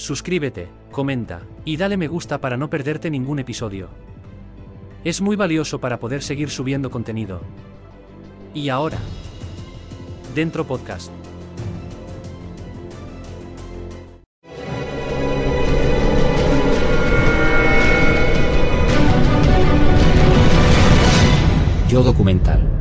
Suscríbete, comenta y dale me gusta para no perderte ningún episodio. Es muy valioso para poder seguir subiendo contenido. Y ahora, dentro podcast. Yo documental.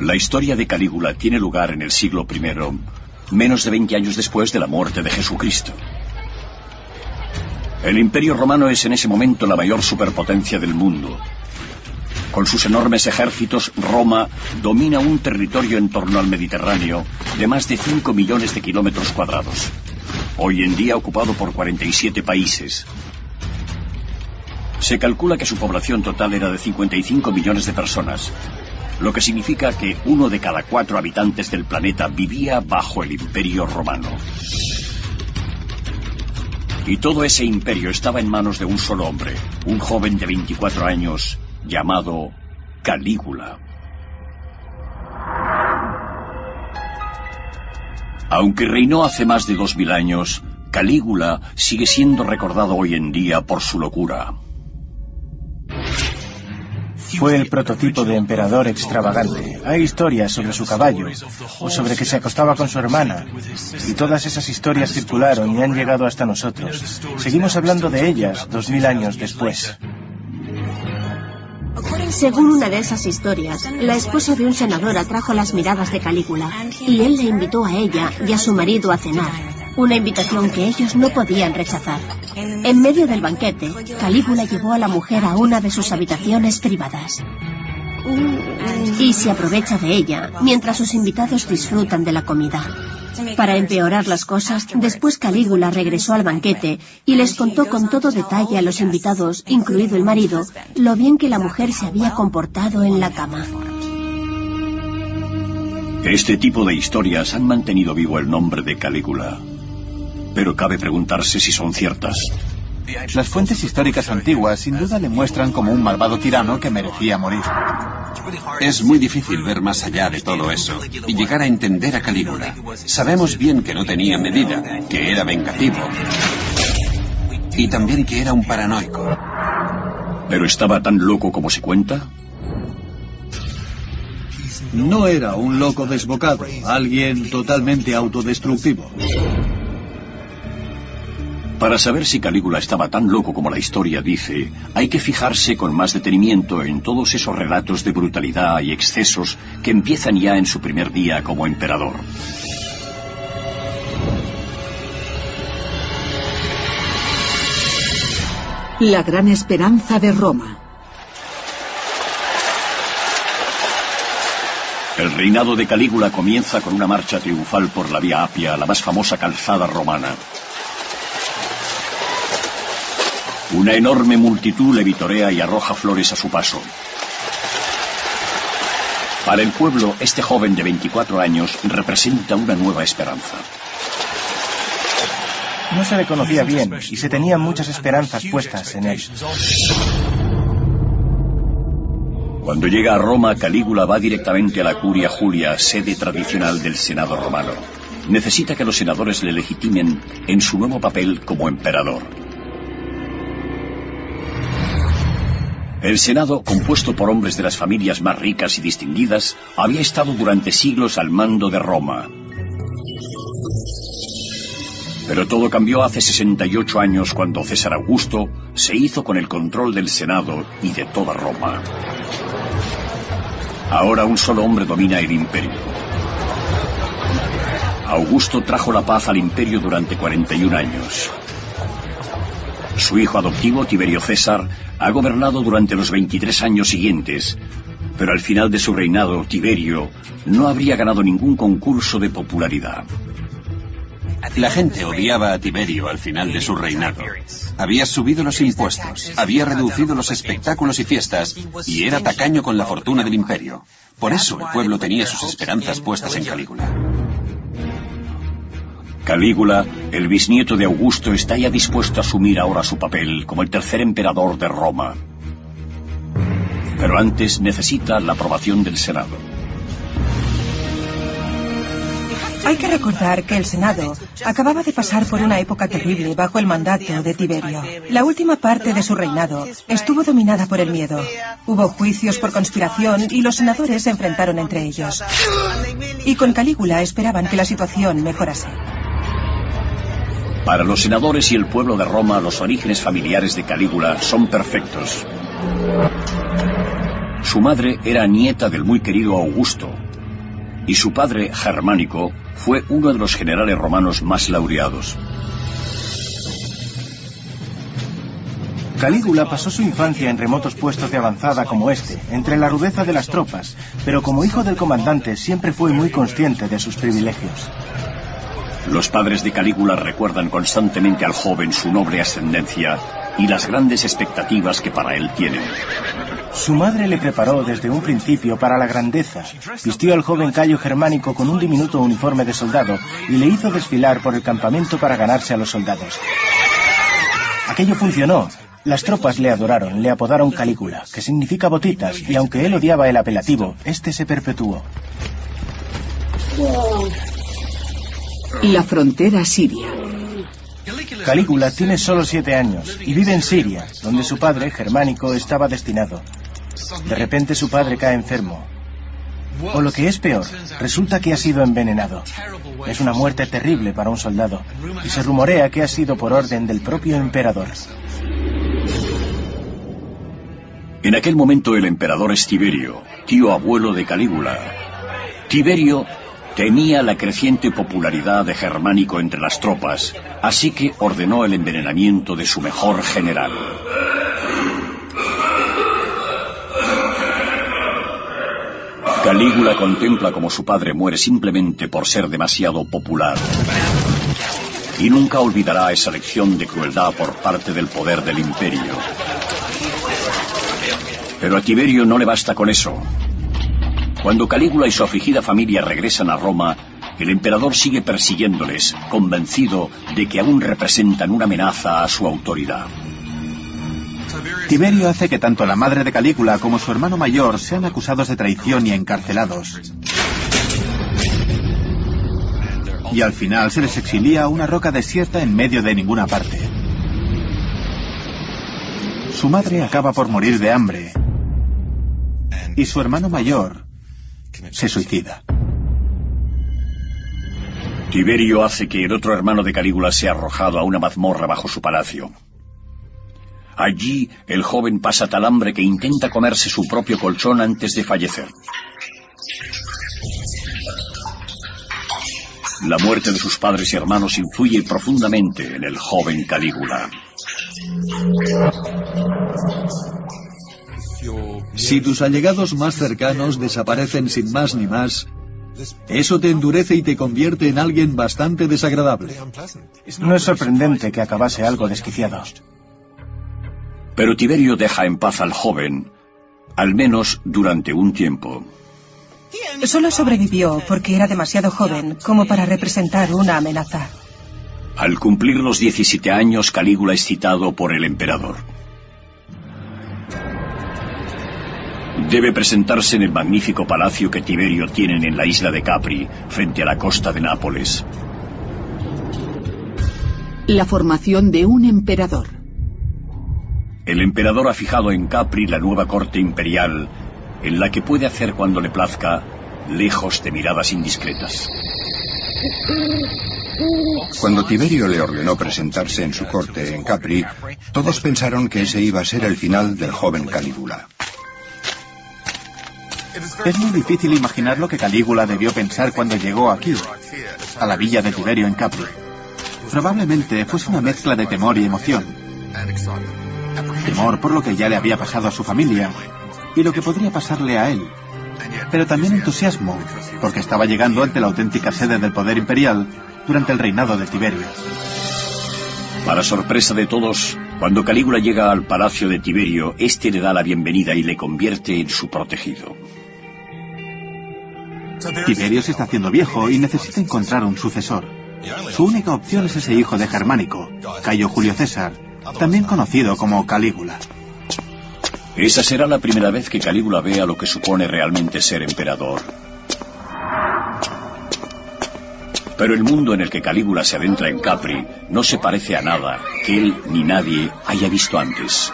La historia de Calígula tiene lugar en el siglo I, menos de 20 años después de la muerte de Jesucristo. El Imperio Romano es en ese momento la mayor superpotencia del mundo. Con sus enormes ejércitos, Roma domina un territorio en torno al Mediterráneo de más de 5 millones de kilómetros cuadrados, hoy en día ocupado por 47 países. Se calcula que su población total era de 55 millones de personas, lo que significa que uno de cada cuatro habitantes del planeta vivía bajo el imperio romano. Y todo ese imperio estaba en manos de un solo hombre, un joven de 24 años llamado Calígula. Aunque reinó hace más de dos mil años, Calígula sigue siendo recordado hoy en día por su locura. Fue el prototipo de emperador extravagante. Hay historias sobre su caballo, o sobre que se acostaba con su hermana, y todas esas historias circularon y han llegado hasta nosotros. Seguimos hablando de ellas dos mil años después. Según una de esas historias, la esposa de un senador atrajo las miradas de Calígula y él le invitó a ella y a su marido a cenar, una invitación que ellos no podían rechazar. En medio del banquete, Calígula llevó a la mujer a una de sus habitaciones privadas y se aprovecha de ella mientras sus invitados disfrutan de la comida. Para empeorar las cosas, después Calígula regresó al banquete y les contó con todo detalle a los invitados, incluido el marido, lo bien que la mujer se había comportado en la cama. Este tipo de historias han mantenido vivo el nombre de Calígula. Pero cabe preguntarse si son ciertas. Las fuentes históricas antiguas sin duda le muestran como un malvado tirano que merecía morir. Es muy difícil ver más allá de todo eso y llegar a entender a Calígula. Sabemos bien que no tenía medida, que era vengativo y también que era un paranoico. ¿Pero estaba tan loco como se cuenta? No era un loco desbocado, alguien totalmente autodestructivo. Para saber si Calígula estaba tan loco como la historia dice, hay que fijarse con más detenimiento en todos esos relatos de brutalidad y excesos que empiezan ya en su primer día como emperador. La gran esperanza de Roma. El reinado de Calígula comienza con una marcha triunfal por la Vía Apia, la más famosa calzada romana. Una enorme multitud le vitorea y arroja flores a su paso. Para el pueblo, este joven de 24 años representa una nueva esperanza. No se le conocía bien y se tenían muchas esperanzas puestas en él. Cuando llega a Roma, Calígula va directamente a la Curia Julia, sede tradicional del Senado romano. Necesita que los senadores le legitimen en su nuevo papel como emperador. El Senado, compuesto por hombres de las familias más ricas y distinguidas, había estado durante siglos al mando de Roma. Pero todo cambió hace 68 años cuando César Augusto se hizo con el control del Senado y de toda Roma. Ahora un solo hombre domina el imperio. Augusto trajo la paz al imperio durante 41 años. Su hijo adoptivo, Tiberio César, ha gobernado durante los 23 años siguientes, pero al final de su reinado, Tiberio no habría ganado ningún concurso de popularidad. La gente odiaba a Tiberio al final de su reinado. Había subido los impuestos, había reducido los espectáculos y fiestas y era tacaño con la fortuna del imperio. Por eso el pueblo tenía sus esperanzas puestas en Calígula. Calígula, el bisnieto de Augusto, está ya dispuesto a asumir ahora su papel como el tercer emperador de Roma. Pero antes necesita la aprobación del Senado. Hay que recordar que el Senado acababa de pasar por una época terrible bajo el mandato de Tiberio. La última parte de su reinado estuvo dominada por el miedo. Hubo juicios por conspiración y los senadores se enfrentaron entre ellos. Y con Calígula esperaban que la situación mejorase. Para los senadores y el pueblo de Roma, los orígenes familiares de Calígula son perfectos. Su madre era nieta del muy querido Augusto, y su padre, Germánico, fue uno de los generales romanos más laureados. Calígula pasó su infancia en remotos puestos de avanzada como este, entre la rudeza de las tropas, pero como hijo del comandante siempre fue muy consciente de sus privilegios. Los padres de Calígula recuerdan constantemente al joven su noble ascendencia y las grandes expectativas que para él tienen. Su madre le preparó desde un principio para la grandeza. Vistió al joven Cayo Germánico con un diminuto uniforme de soldado y le hizo desfilar por el campamento para ganarse a los soldados. Aquello funcionó. Las tropas le adoraron, le apodaron Calígula, que significa botitas, y aunque él odiaba el apelativo, este se perpetuó. La frontera siria. Calígula tiene solo siete años y vive en Siria, donde su padre, Germánico, estaba destinado. De repente su padre cae enfermo. O lo que es peor, resulta que ha sido envenenado. Es una muerte terrible para un soldado, y se rumorea que ha sido por orden del propio emperador. En aquel momento el emperador es Tiberio, tío abuelo de Calígula. Tiberio temía la creciente popularidad de Germánico entre las tropas, así que ordenó el envenenamiento de su mejor general. Calígula contempla como su padre muere simplemente por ser demasiado popular. Y nunca olvidará esa lección de crueldad por parte del poder del imperio. Pero a Tiberio no le basta con eso. Cuando Calígula y su afligida familia regresan a Roma, el emperador sigue persiguiéndoles, convencido de que aún representan una amenaza a su autoridad. Tiberio hace que tanto la madre de Calígula como su hermano mayor sean acusados de traición y encarcelados. Y al final se les exilia a una roca desierta en medio de ninguna parte. Su madre acaba por morir de hambre. Y su hermano mayor se suicida. Tiberio hace que el otro hermano de Calígula sea arrojado a una mazmorra bajo su palacio. Allí el joven pasa tal hambre que intenta comerse su propio colchón antes de fallecer. La muerte de sus padres y hermanos influye profundamente en el joven Calígula. Si tus allegados más cercanos desaparecen sin más ni más, eso te endurece y te convierte en alguien bastante desagradable. No es sorprendente que acabase algo desquiciado. Pero Tiberio deja en paz al joven, al menos durante un tiempo. Solo sobrevivió porque era demasiado joven como para representar una amenaza. Al cumplir los 17 años, Calígula es citado por el emperador. Debe presentarse en el magnífico palacio que Tiberio tienen en la isla de Capri, frente a la costa de Nápoles. La formación de un emperador. El emperador ha fijado en Capri la nueva corte imperial, en la que puede hacer cuando le plazca, lejos de miradas indiscretas. Cuando Tiberio le ordenó presentarse en su corte en Capri, todos pensaron que ese iba a ser el final del joven Calígula. Es muy difícil imaginar lo que Calígula debió pensar cuando llegó aquí, a la villa de Tiberio en Capri. Probablemente fuese una mezcla de temor y emoción. Temor por lo que ya le había pasado a su familia y lo que podría pasarle a él. Pero también entusiasmo, porque estaba llegando ante la auténtica sede del poder imperial durante el reinado de Tiberio. Para sorpresa de todos, cuando Calígula llega al palacio de Tiberio, éste le da la bienvenida y le convierte en su protegido. Tiberio se está haciendo viejo y necesita encontrar un sucesor. Su única opción es ese hijo de Germánico, Cayo Julio César, también conocido como Calígula. Esa será la primera vez que Calígula vea lo que supone realmente ser emperador. Pero el mundo en el que Calígula se adentra en Capri no se parece a nada que él ni nadie haya visto antes.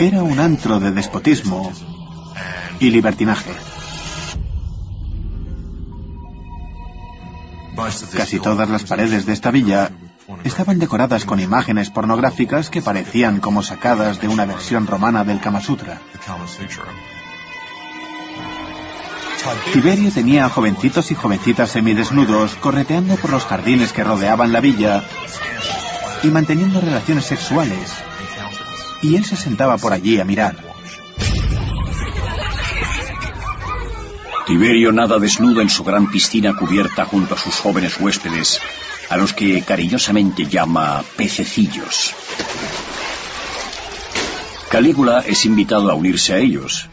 Era un antro de despotismo y libertinaje. Casi todas las paredes de esta villa estaban decoradas con imágenes pornográficas que parecían como sacadas de una versión romana del Kama Sutra. Tiberio tenía a jovencitos y jovencitas semidesnudos correteando por los jardines que rodeaban la villa y manteniendo relaciones sexuales. Y él se sentaba por allí a mirar. Tiberio nada desnudo en su gran piscina cubierta junto a sus jóvenes huéspedes, a los que cariñosamente llama pececillos. Calígula es invitado a unirse a ellos.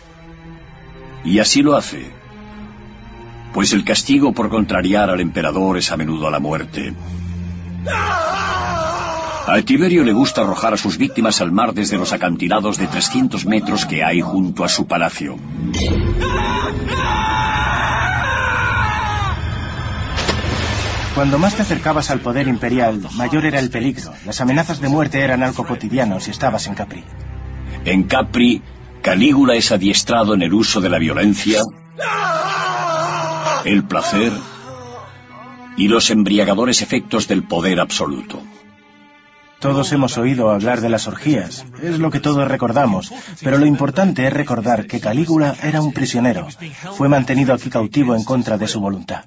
Y así lo hace, pues el castigo por contrariar al emperador es a menudo la muerte. A Tiberio le gusta arrojar a sus víctimas al mar desde los acantilados de 300 metros que hay junto a su palacio. Cuando más te acercabas al poder imperial, mayor era el peligro. Las amenazas de muerte eran algo cotidiano si estabas en Capri. En Capri, Calígula es adiestrado en el uso de la violencia, el placer y los embriagadores efectos del poder absoluto. Todos hemos oído hablar de las orgías, es lo que todos recordamos, pero lo importante es recordar que Calígula era un prisionero. Fue mantenido aquí cautivo en contra de su voluntad.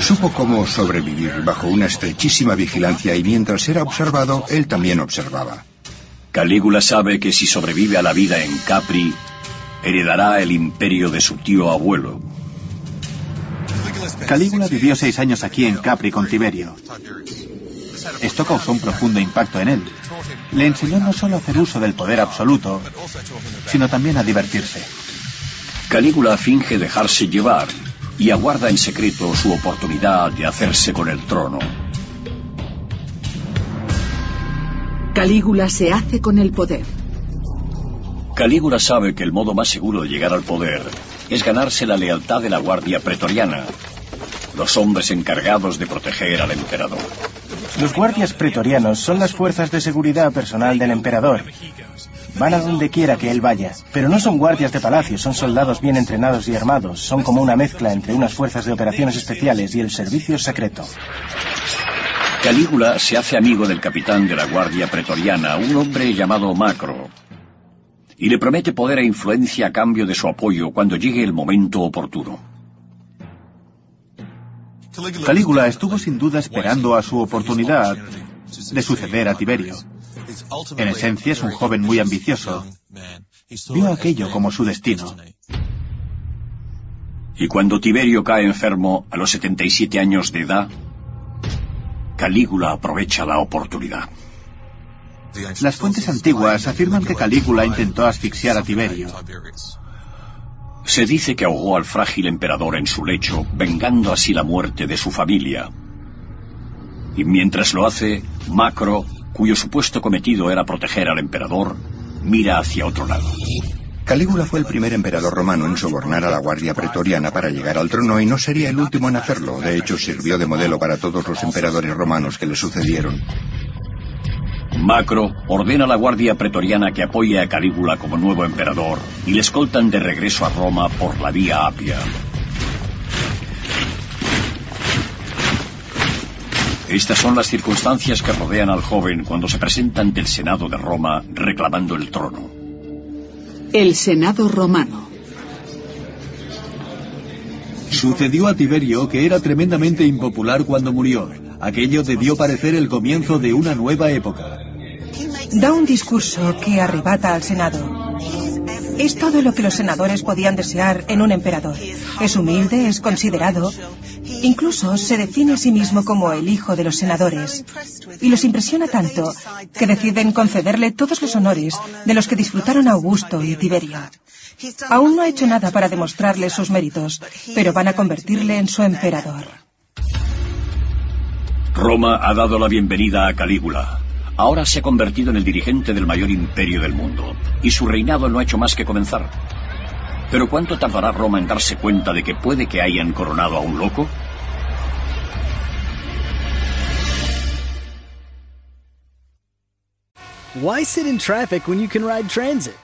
Supo cómo sobrevivir bajo una estrechísima vigilancia y mientras era observado, él también observaba. Calígula sabe que si sobrevive a la vida en Capri, heredará el imperio de su tío abuelo. Calígula vivió seis años aquí en Capri con Tiberio. Esto causó un profundo impacto en él. Le enseñó no solo a hacer uso del poder absoluto, sino también a divertirse. Calígula finge dejarse llevar y aguarda en secreto su oportunidad de hacerse con el trono. Calígula se hace con el poder. Calígula sabe que el modo más seguro de llegar al poder es ganarse la lealtad de la Guardia Pretoriana, los hombres encargados de proteger al emperador. Los guardias pretorianos son las fuerzas de seguridad personal del emperador. Van a donde quiera que él vaya, pero no son guardias de palacio, son soldados bien entrenados y armados. Son como una mezcla entre unas fuerzas de operaciones especiales y el servicio secreto. Calígula se hace amigo del capitán de la Guardia Pretoriana, un hombre llamado Macro, y le promete poder e influencia a cambio de su apoyo cuando llegue el momento oportuno. Calígula estuvo sin duda esperando a su oportunidad de suceder a Tiberio. En esencia es un joven muy ambicioso. Vio aquello como su destino. Y cuando Tiberio cae enfermo a los 77 años de edad, Calígula aprovecha la oportunidad. Las fuentes antiguas afirman que Calígula intentó asfixiar a Tiberio. Se dice que ahogó al frágil emperador en su lecho, vengando así la muerte de su familia. Y mientras lo hace, Macro, cuyo supuesto cometido era proteger al emperador, mira hacia otro lado. Calígula fue el primer emperador romano en sobornar a la Guardia Pretoriana para llegar al trono y no sería el último en hacerlo. De hecho, sirvió de modelo para todos los emperadores romanos que le sucedieron. Macro ordena a la Guardia Pretoriana que apoye a Calígula como nuevo emperador y le escoltan de regreso a Roma por la vía Apia. Estas son las circunstancias que rodean al joven cuando se presenta ante el Senado de Roma reclamando el trono. El Senado romano. Sucedió a Tiberio que era tremendamente impopular cuando murió. Aquello debió parecer el comienzo de una nueva época. Da un discurso que arrebata al Senado. Es todo lo que los senadores podían desear en un emperador. Es humilde, es considerado. Incluso se define a sí mismo como el hijo de los senadores. Y los impresiona tanto que deciden concederle todos los honores de los que disfrutaron Augusto y Tiberio. Aún no ha hecho nada para demostrarle sus méritos, pero van a convertirle en su emperador. Roma ha dado la bienvenida a Calígula. Ahora se ha convertido en el dirigente del mayor imperio del mundo, y su reinado no ha hecho más que comenzar. Pero ¿cuánto tardará Roma en darse cuenta de que puede que hayan coronado a un loco? Why sit in traffic when you can ride transit?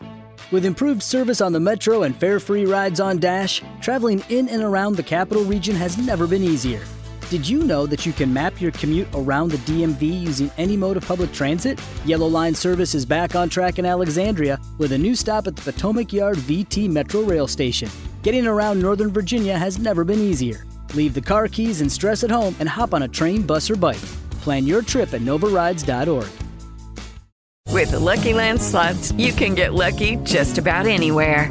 With improved service on the metro and fare free rides on Dash, traveling in and around the capital region has never been easier. Did you know that you can map your commute around the DMV using any mode of public transit? Yellow Line service is back on track in Alexandria with a new stop at the Potomac Yard VT Metro Rail Station. Getting around Northern Virginia has never been easier. Leave the car keys and stress at home and hop on a train, bus, or bike. Plan your trip at novarides.org. With the Lucky Land slots, you can get lucky just about anywhere.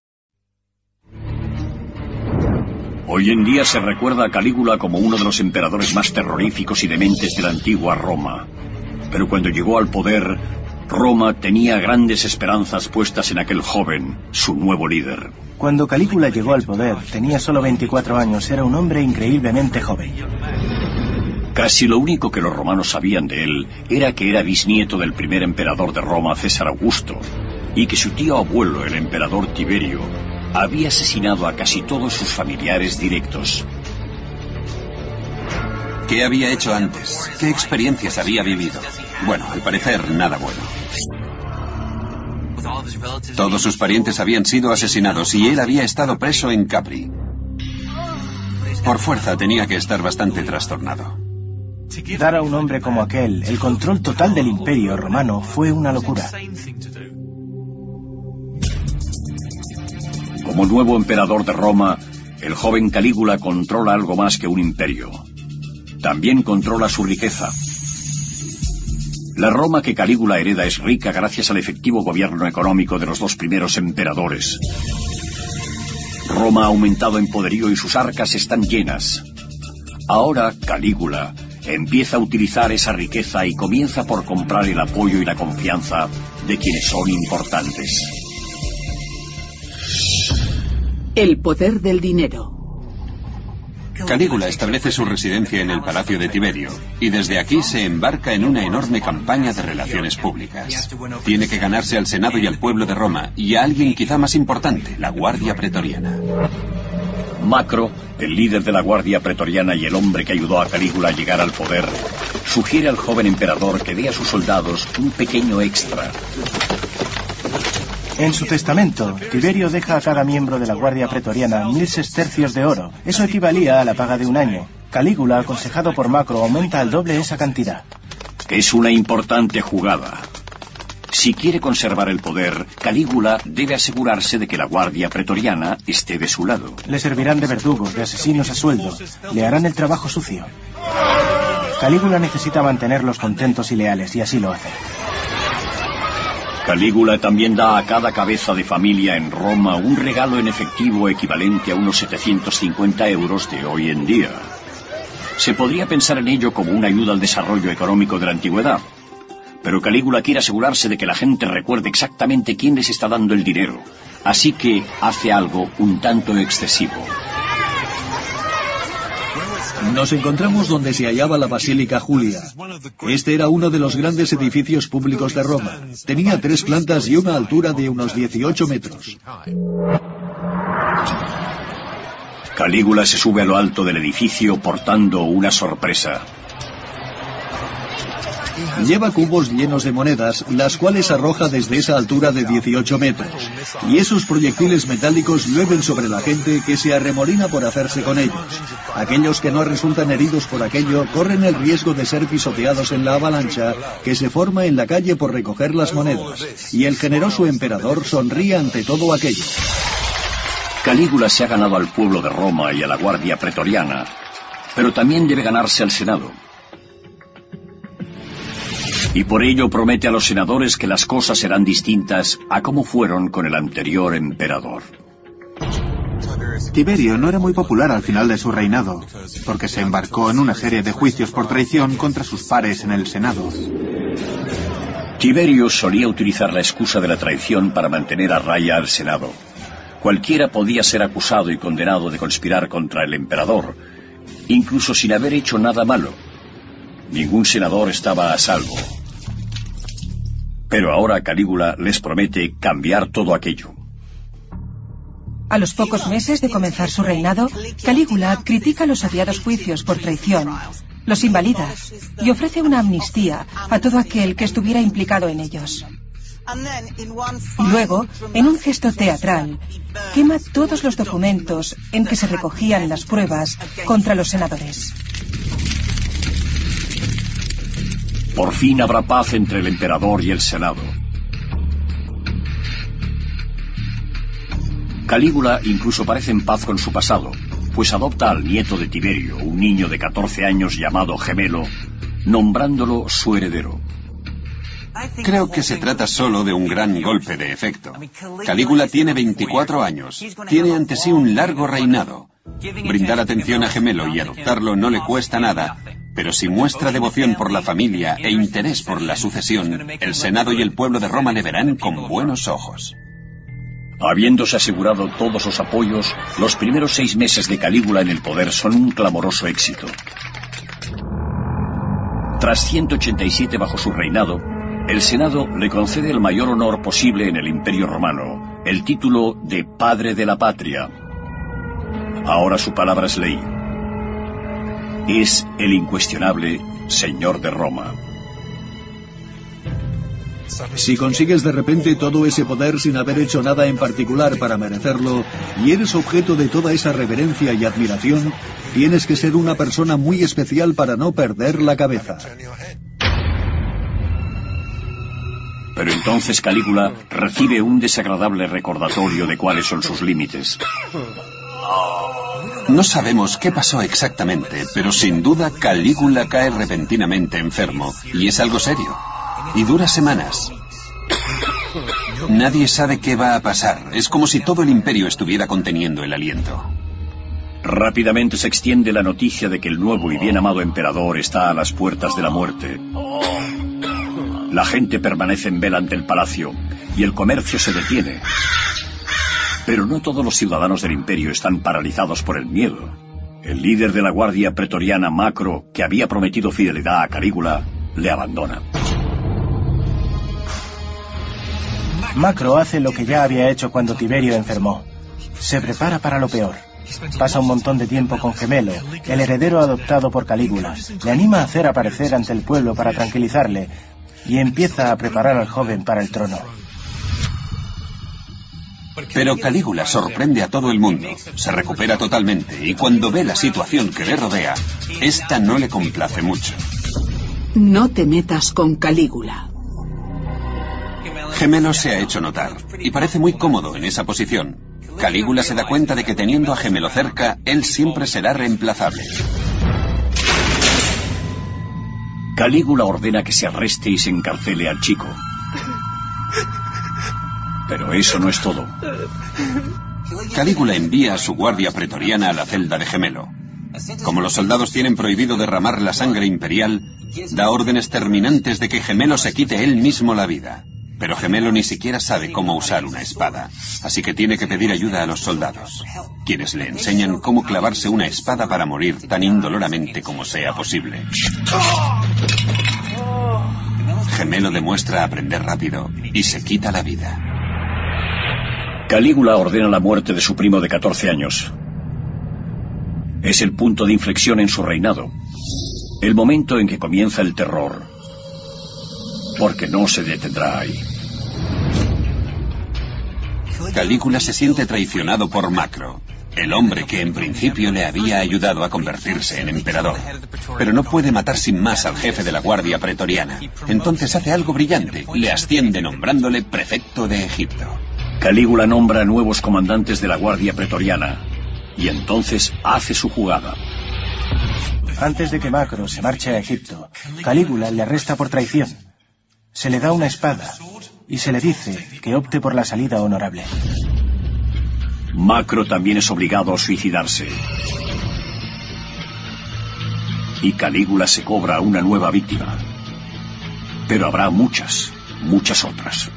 Hoy en día se recuerda a Calígula como uno de los emperadores más terroríficos y dementes de la antigua Roma. Pero cuando llegó al poder, Roma tenía grandes esperanzas puestas en aquel joven, su nuevo líder. Cuando Calígula llegó al poder, tenía solo 24 años, era un hombre increíblemente joven. Casi lo único que los romanos sabían de él era que era bisnieto del primer emperador de Roma, César Augusto, y que su tío abuelo, el emperador Tiberio, había asesinado a casi todos sus familiares directos. ¿Qué había hecho antes? ¿Qué experiencias había vivido? Bueno, al parecer nada bueno. Todos sus parientes habían sido asesinados y él había estado preso en Capri. Por fuerza tenía que estar bastante trastornado. Dar a un hombre como aquel el control total del imperio romano fue una locura. Como nuevo emperador de Roma, el joven Calígula controla algo más que un imperio. También controla su riqueza. La Roma que Calígula hereda es rica gracias al efectivo gobierno económico de los dos primeros emperadores. Roma ha aumentado en poderío y sus arcas están llenas. Ahora Calígula empieza a utilizar esa riqueza y comienza por comprar el apoyo y la confianza de quienes son importantes. El poder del dinero. Calígula establece su residencia en el Palacio de Tiberio y desde aquí se embarca en una enorme campaña de relaciones públicas. Tiene que ganarse al Senado y al pueblo de Roma y a alguien quizá más importante, la Guardia Pretoriana. Macro, el líder de la Guardia Pretoriana y el hombre que ayudó a Calígula a llegar al poder, sugiere al joven emperador que dé a sus soldados un pequeño extra. En su testamento, Tiberio deja a cada miembro de la Guardia Pretoriana mil sestercios de oro. Eso equivalía a la paga de un año. Calígula, aconsejado por Macro, aumenta al doble esa cantidad. Es una importante jugada. Si quiere conservar el poder, Calígula debe asegurarse de que la guardia pretoriana esté de su lado. Le servirán de verdugos, de asesinos a sueldo. Le harán el trabajo sucio. Calígula necesita mantenerlos contentos y leales, y así lo hace. Calígula también da a cada cabeza de familia en Roma un regalo en efectivo equivalente a unos 750 euros de hoy en día. Se podría pensar en ello como una ayuda al desarrollo económico de la antigüedad, pero Calígula quiere asegurarse de que la gente recuerde exactamente quién les está dando el dinero, así que hace algo un tanto excesivo. Nos encontramos donde se hallaba la Basílica Julia. Este era uno de los grandes edificios públicos de Roma. Tenía tres plantas y una altura de unos 18 metros. Calígula se sube a lo alto del edificio portando una sorpresa. Lleva cubos llenos de monedas, las cuales arroja desde esa altura de 18 metros. Y esos proyectiles metálicos llueven sobre la gente que se arremolina por hacerse con ellos. Aquellos que no resultan heridos por aquello corren el riesgo de ser pisoteados en la avalancha que se forma en la calle por recoger las monedas. Y el generoso emperador sonríe ante todo aquello. Calígula se ha ganado al pueblo de Roma y a la guardia pretoriana, pero también debe ganarse al Senado. Y por ello promete a los senadores que las cosas serán distintas a como fueron con el anterior emperador. Tiberio no era muy popular al final de su reinado, porque se embarcó en una serie de juicios por traición contra sus pares en el Senado. Tiberio solía utilizar la excusa de la traición para mantener a raya al Senado. Cualquiera podía ser acusado y condenado de conspirar contra el emperador, incluso sin haber hecho nada malo. Ningún senador estaba a salvo. Pero ahora Calígula les promete cambiar todo aquello. A los pocos meses de comenzar su reinado, Calígula critica los odiados juicios por traición, los invalida y ofrece una amnistía a todo aquel que estuviera implicado en ellos. Y luego, en un gesto teatral, quema todos los documentos en que se recogían las pruebas contra los senadores. Por fin habrá paz entre el emperador y el Senado. Calígula incluso parece en paz con su pasado, pues adopta al nieto de Tiberio, un niño de 14 años llamado Gemelo, nombrándolo su heredero. Creo que se trata solo de un gran golpe de efecto. Calígula tiene 24 años, tiene ante sí un largo reinado. Brindar atención a Gemelo y adoptarlo no le cuesta nada, pero si muestra devoción por la familia e interés por la sucesión, el Senado y el pueblo de Roma le verán con buenos ojos. Habiéndose asegurado todos los apoyos, los primeros seis meses de Calígula en el poder son un clamoroso éxito. Tras 187 bajo su reinado, el Senado le concede el mayor honor posible en el Imperio Romano, el título de Padre de la Patria. Ahora su palabra es ley. Es el incuestionable Señor de Roma. Si consigues de repente todo ese poder sin haber hecho nada en particular para merecerlo, y eres objeto de toda esa reverencia y admiración, tienes que ser una persona muy especial para no perder la cabeza. Pero entonces Calígula recibe un desagradable recordatorio de cuáles son sus límites. No sabemos qué pasó exactamente, pero sin duda Calígula cae repentinamente enfermo, y es algo serio. Y dura semanas. Nadie sabe qué va a pasar. Es como si todo el imperio estuviera conteniendo el aliento. Rápidamente se extiende la noticia de que el nuevo y bien amado emperador está a las puertas de la muerte. La gente permanece en vela ante el palacio y el comercio se detiene. Pero no todos los ciudadanos del imperio están paralizados por el miedo. El líder de la guardia pretoriana Macro, que había prometido fidelidad a Calígula, le abandona. Macro hace lo que ya había hecho cuando Tiberio enfermó. Se prepara para lo peor. Pasa un montón de tiempo con Gemelo, el heredero adoptado por Calígula. Le anima a hacer aparecer ante el pueblo para tranquilizarle y empieza a preparar al joven para el trono. Pero Calígula sorprende a todo el mundo, se recupera totalmente y cuando ve la situación que le rodea, esta no le complace mucho. No te metas con Calígula. Gemelo se ha hecho notar y parece muy cómodo en esa posición. Calígula se da cuenta de que teniendo a Gemelo cerca, él siempre será reemplazable. Calígula ordena que se arreste y se encarcele al chico. Pero eso no es todo. Calígula envía a su guardia pretoriana a la celda de Gemelo. Como los soldados tienen prohibido derramar la sangre imperial, da órdenes terminantes de que Gemelo se quite él mismo la vida. Pero Gemelo ni siquiera sabe cómo usar una espada, así que tiene que pedir ayuda a los soldados, quienes le enseñan cómo clavarse una espada para morir tan indoloramente como sea posible. Gemelo demuestra aprender rápido y se quita la vida. Calígula ordena la muerte de su primo de 14 años. Es el punto de inflexión en su reinado, el momento en que comienza el terror, porque no se detendrá ahí. Calígula se siente traicionado por Macro, el hombre que en principio le había ayudado a convertirse en emperador. Pero no puede matar sin más al jefe de la Guardia Pretoriana. Entonces hace algo brillante, le asciende nombrándole prefecto de Egipto. Calígula nombra nuevos comandantes de la Guardia Pretoriana y entonces hace su jugada. Antes de que Macro se marche a Egipto, Calígula le arresta por traición. Se le da una espada y se le dice que opte por la salida honorable. Macro también es obligado a suicidarse. Y Calígula se cobra una nueva víctima. Pero habrá muchas, muchas otras.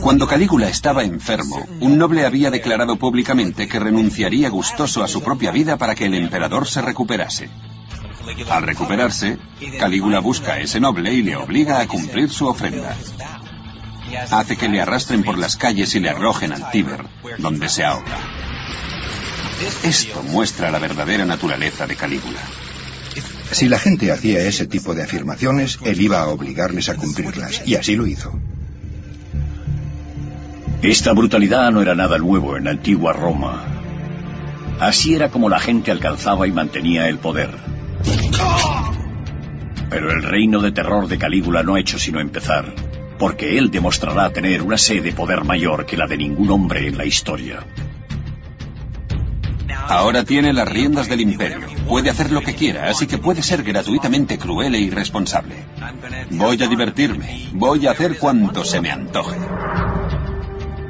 Cuando Calígula estaba enfermo, un noble había declarado públicamente que renunciaría gustoso a su propia vida para que el emperador se recuperase. Al recuperarse, Calígula busca a ese noble y le obliga a cumplir su ofrenda. Hace que le arrastren por las calles y le arrojen al Tíber, donde se ahoga. Esto muestra la verdadera naturaleza de Calígula. Si la gente hacía ese tipo de afirmaciones, él iba a obligarles a cumplirlas, y así lo hizo. Esta brutalidad no era nada nuevo en la antigua Roma. Así era como la gente alcanzaba y mantenía el poder. Pero el reino de terror de Calígula no ha hecho sino empezar, porque él demostrará tener una sed de poder mayor que la de ningún hombre en la historia. Ahora tiene las riendas del imperio. Puede hacer lo que quiera, así que puede ser gratuitamente cruel e irresponsable. Voy a divertirme. Voy a hacer cuanto se me antoje.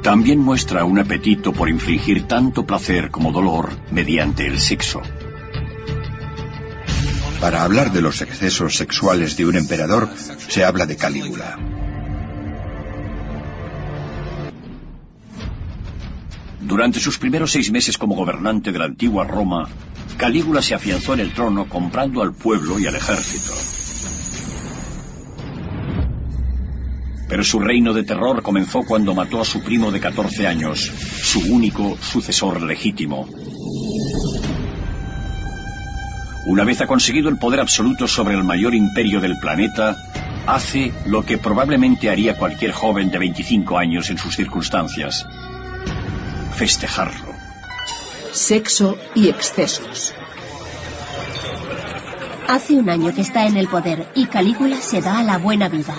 También muestra un apetito por infligir tanto placer como dolor mediante el sexo. Para hablar de los excesos sexuales de un emperador, se habla de Calígula. Durante sus primeros seis meses como gobernante de la antigua Roma, Calígula se afianzó en el trono comprando al pueblo y al ejército. Pero su reino de terror comenzó cuando mató a su primo de 14 años, su único sucesor legítimo. Una vez ha conseguido el poder absoluto sobre el mayor imperio del planeta, hace lo que probablemente haría cualquier joven de 25 años en sus circunstancias. Festejarlo. Sexo y excesos. Hace un año que está en el poder y Calígula se da a la buena vida.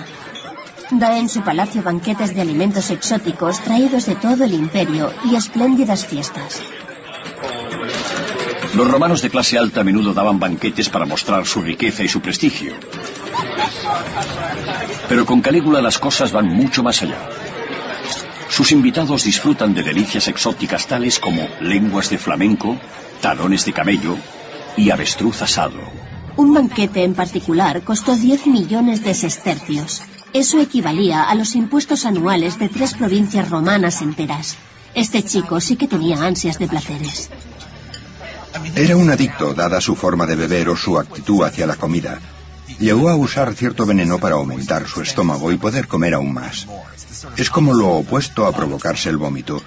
Da en su palacio banquetes de alimentos exóticos traídos de todo el imperio y espléndidas fiestas. Los romanos de clase alta a menudo daban banquetes para mostrar su riqueza y su prestigio. Pero con Calígula las cosas van mucho más allá. Sus invitados disfrutan de delicias exóticas tales como lenguas de flamenco, talones de camello y avestruz asado. Un banquete en particular costó 10 millones de sestercios. Eso equivalía a los impuestos anuales de tres provincias romanas enteras. Este chico sí que tenía ansias de placeres. Era un adicto, dada su forma de beber o su actitud hacia la comida. Llegó a usar cierto veneno para aumentar su estómago y poder comer aún más. Es como lo opuesto a provocarse el vómito.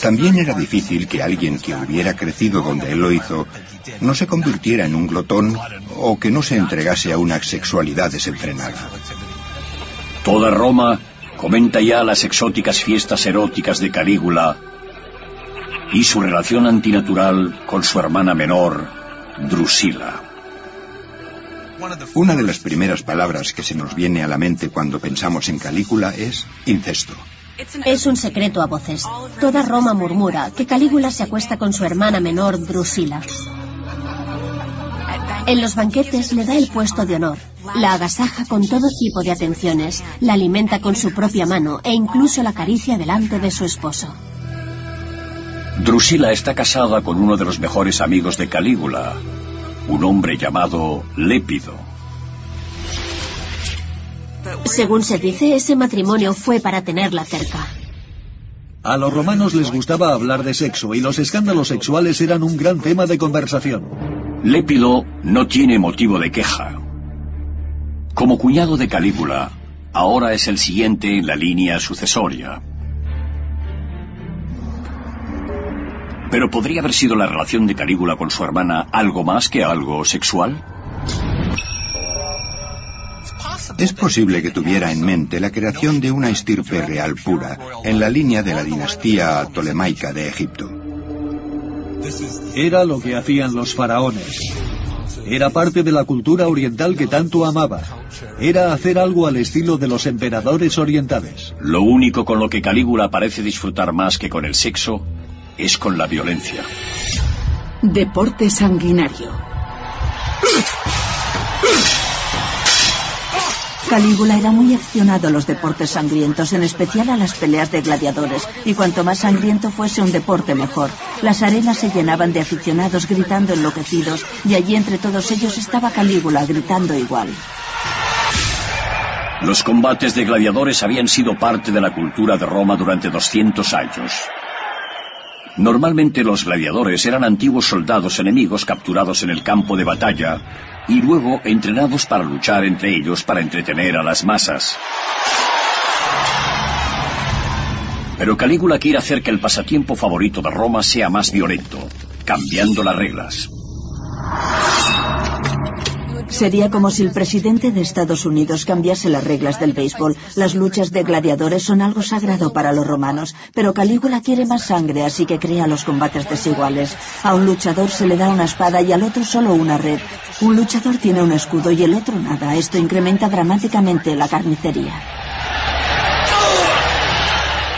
También era difícil que alguien que hubiera crecido donde él lo hizo no se convirtiera en un glotón o que no se entregase a una sexualidad desenfrenada. Toda Roma comenta ya las exóticas fiestas eróticas de Calígula y su relación antinatural con su hermana menor, Drusila. Una de las primeras palabras que se nos viene a la mente cuando pensamos en Calígula es incesto. Es un secreto a voces. Toda Roma murmura que Calígula se acuesta con su hermana menor, Drusila. En los banquetes le da el puesto de honor, la agasaja con todo tipo de atenciones, la alimenta con su propia mano e incluso la acaricia delante de su esposo. Drusila está casada con uno de los mejores amigos de Calígula, un hombre llamado Lépido. Según se dice, ese matrimonio fue para tenerla cerca. A los romanos les gustaba hablar de sexo y los escándalos sexuales eran un gran tema de conversación. Lépido no tiene motivo de queja. Como cuñado de Calígula, ahora es el siguiente en la línea sucesoria. Pero ¿podría haber sido la relación de Calígula con su hermana algo más que algo sexual? Es posible que tuviera en mente la creación de una estirpe real pura en la línea de la dinastía tolemaica de Egipto. Era lo que hacían los faraones. Era parte de la cultura oriental que tanto amaba. Era hacer algo al estilo de los emperadores orientales. Lo único con lo que Calígula parece disfrutar más que con el sexo es con la violencia. Deporte sanguinario. Calígula era muy aficionado a los deportes sangrientos, en especial a las peleas de gladiadores, y cuanto más sangriento fuese un deporte mejor. Las arenas se llenaban de aficionados gritando enloquecidos, y allí entre todos ellos estaba Calígula gritando igual. Los combates de gladiadores habían sido parte de la cultura de Roma durante 200 años. Normalmente los gladiadores eran antiguos soldados enemigos capturados en el campo de batalla y luego entrenados para luchar entre ellos para entretener a las masas. Pero Calígula quiere hacer que el pasatiempo favorito de Roma sea más violento, cambiando las reglas. Sería como si el presidente de Estados Unidos cambiase las reglas del béisbol. Las luchas de gladiadores son algo sagrado para los romanos, pero Calígula quiere más sangre, así que crea los combates desiguales. A un luchador se le da una espada y al otro solo una red. Un luchador tiene un escudo y el otro nada. Esto incrementa dramáticamente la carnicería.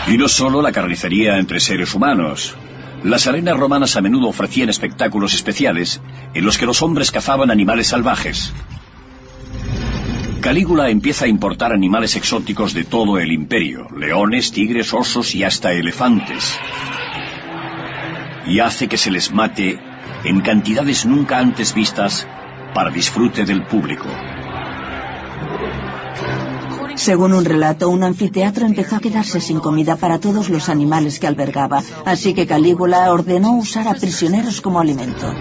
Y no solo la carnicería entre seres humanos. Las arenas romanas a menudo ofrecían espectáculos especiales en los que los hombres cazaban animales salvajes. Calígula empieza a importar animales exóticos de todo el imperio, leones, tigres, osos y hasta elefantes. Y hace que se les mate en cantidades nunca antes vistas para disfrute del público. Según un relato, un anfiteatro empezó a quedarse sin comida para todos los animales que albergaba, así que Calígula ordenó usar a prisioneros como alimento.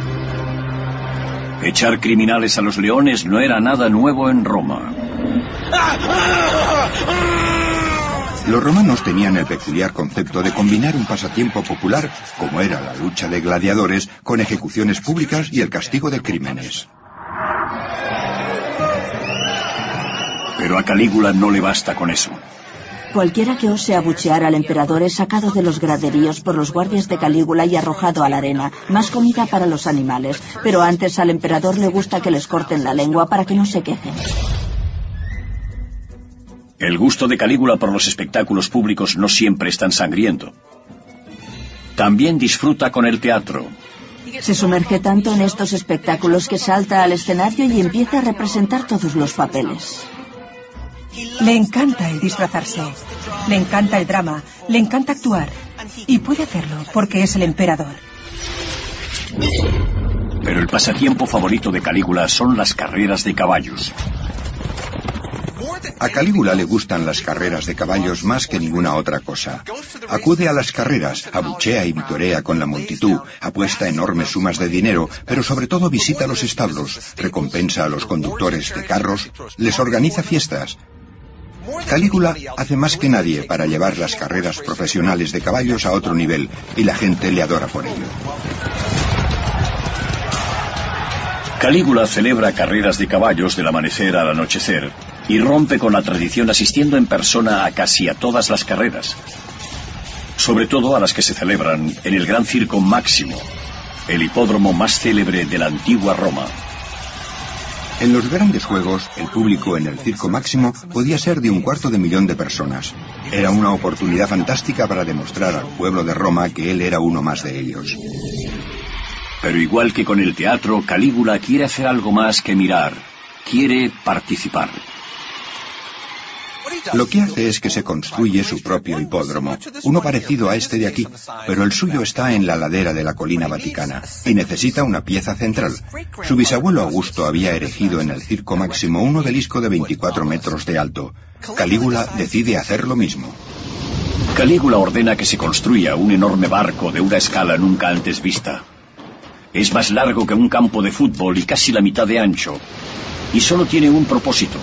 Echar criminales a los leones no era nada nuevo en Roma. Los romanos tenían el peculiar concepto de combinar un pasatiempo popular, como era la lucha de gladiadores, con ejecuciones públicas y el castigo de crímenes. Pero a Calígula no le basta con eso. Cualquiera que ose abuchear al emperador es sacado de los graderíos por los guardias de Calígula y arrojado a la arena. Más comida para los animales. Pero antes al emperador le gusta que les corten la lengua para que no se quejen. El gusto de Calígula por los espectáculos públicos no siempre es tan sangriento. También disfruta con el teatro. Se sumerge tanto en estos espectáculos que salta al escenario y empieza a representar todos los papeles. Le encanta el disfrazarse, le encanta el drama, le encanta actuar. Y puede hacerlo porque es el emperador. Pero el pasatiempo favorito de Calígula son las carreras de caballos. A Calígula le gustan las carreras de caballos más que ninguna otra cosa. Acude a las carreras, abuchea y vitorea con la multitud, apuesta enormes sumas de dinero, pero sobre todo visita los establos, recompensa a los conductores de carros, les organiza fiestas. Calígula hace más que nadie para llevar las carreras profesionales de caballos a otro nivel y la gente le adora por ello. Calígula celebra carreras de caballos del amanecer al anochecer y rompe con la tradición asistiendo en persona a casi a todas las carreras, sobre todo a las que se celebran en el Gran Circo Máximo, el hipódromo más célebre de la antigua Roma. En los grandes juegos, el público en el circo máximo podía ser de un cuarto de millón de personas. Era una oportunidad fantástica para demostrar al pueblo de Roma que él era uno más de ellos. Pero igual que con el teatro, Calígula quiere hacer algo más que mirar. Quiere participar. Lo que hace es que se construye su propio hipódromo, uno parecido a este de aquí, pero el suyo está en la ladera de la colina vaticana y necesita una pieza central. Su bisabuelo Augusto había erigido en el Circo Máximo un obelisco de 24 metros de alto. Calígula decide hacer lo mismo. Calígula ordena que se construya un enorme barco de una escala nunca antes vista. Es más largo que un campo de fútbol y casi la mitad de ancho. Y solo tiene un propósito,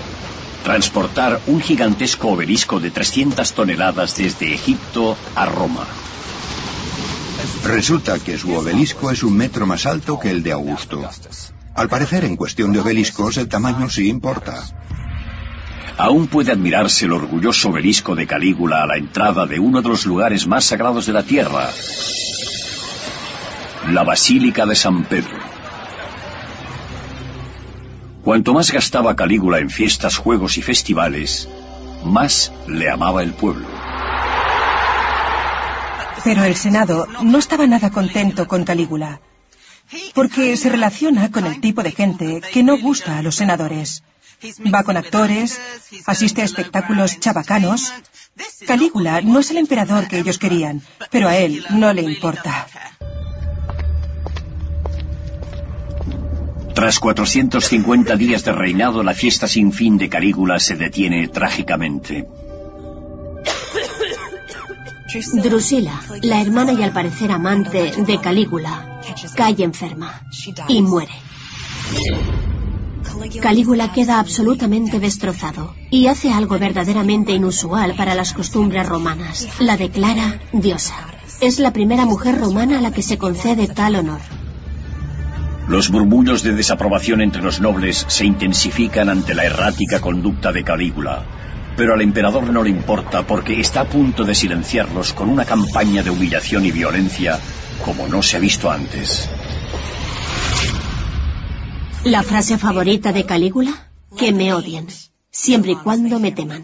transportar un gigantesco obelisco de 300 toneladas desde Egipto a Roma. Resulta que su obelisco es un metro más alto que el de Augusto. Al parecer, en cuestión de obeliscos, el tamaño sí importa. Aún puede admirarse el orgulloso obelisco de Calígula a la entrada de uno de los lugares más sagrados de la tierra, la Basílica de San Pedro. Cuanto más gastaba Calígula en fiestas, juegos y festivales, más le amaba el pueblo. Pero el Senado no estaba nada contento con Calígula, porque se relaciona con el tipo de gente que no gusta a los senadores. Va con actores, asiste a espectáculos chabacanos. Calígula no es el emperador que ellos querían, pero a él no le importa. Tras 450 días de reinado, la fiesta sin fin de Calígula se detiene trágicamente. Drusila, la hermana y al parecer amante de Calígula, cae enferma y muere. Calígula queda absolutamente destrozado y hace algo verdaderamente inusual para las costumbres romanas. La declara diosa. Es la primera mujer romana a la que se concede tal honor. Los murmullos de desaprobación entre los nobles se intensifican ante la errática conducta de Calígula. Pero al emperador no le importa porque está a punto de silenciarlos con una campaña de humillación y violencia como no se ha visto antes. La frase favorita de Calígula, que me odien, siempre y cuando me teman.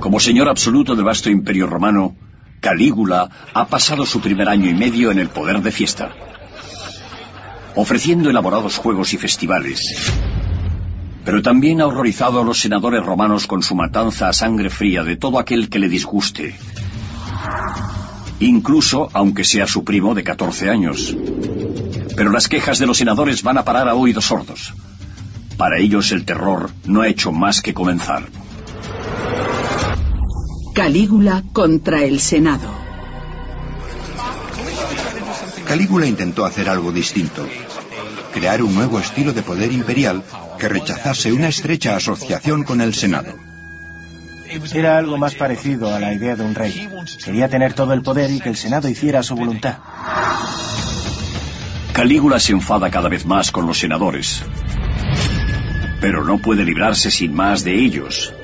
Como señor absoluto del vasto imperio romano, Calígula ha pasado su primer año y medio en el poder de fiesta, ofreciendo elaborados juegos y festivales. Pero también ha horrorizado a los senadores romanos con su matanza a sangre fría de todo aquel que le disguste. Incluso aunque sea su primo de 14 años. Pero las quejas de los senadores van a parar a oídos sordos. Para ellos el terror no ha hecho más que comenzar. Calígula contra el Senado. Calígula intentó hacer algo distinto. Crear un nuevo estilo de poder imperial que rechazase una estrecha asociación con el Senado. Era algo más parecido a la idea de un rey. Quería tener todo el poder y que el Senado hiciera su voluntad. Calígula se enfada cada vez más con los senadores. Pero no puede librarse sin más de ellos.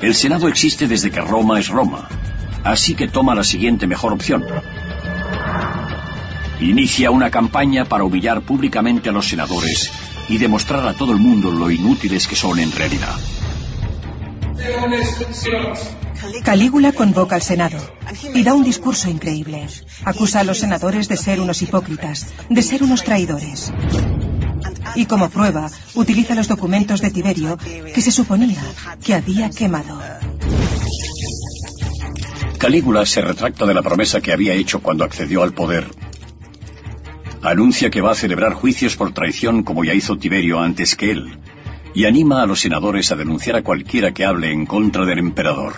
El Senado existe desde que Roma es Roma. Así que toma la siguiente mejor opción. Inicia una campaña para humillar públicamente a los senadores y demostrar a todo el mundo lo inútiles que son en realidad. Calígula convoca al Senado y da un discurso increíble. Acusa a los senadores de ser unos hipócritas, de ser unos traidores. Y como prueba, utiliza los documentos de Tiberio que se suponía que había quemado. Calígula se retracta de la promesa que había hecho cuando accedió al poder. Anuncia que va a celebrar juicios por traición como ya hizo Tiberio antes que él, y anima a los senadores a denunciar a cualquiera que hable en contra del emperador.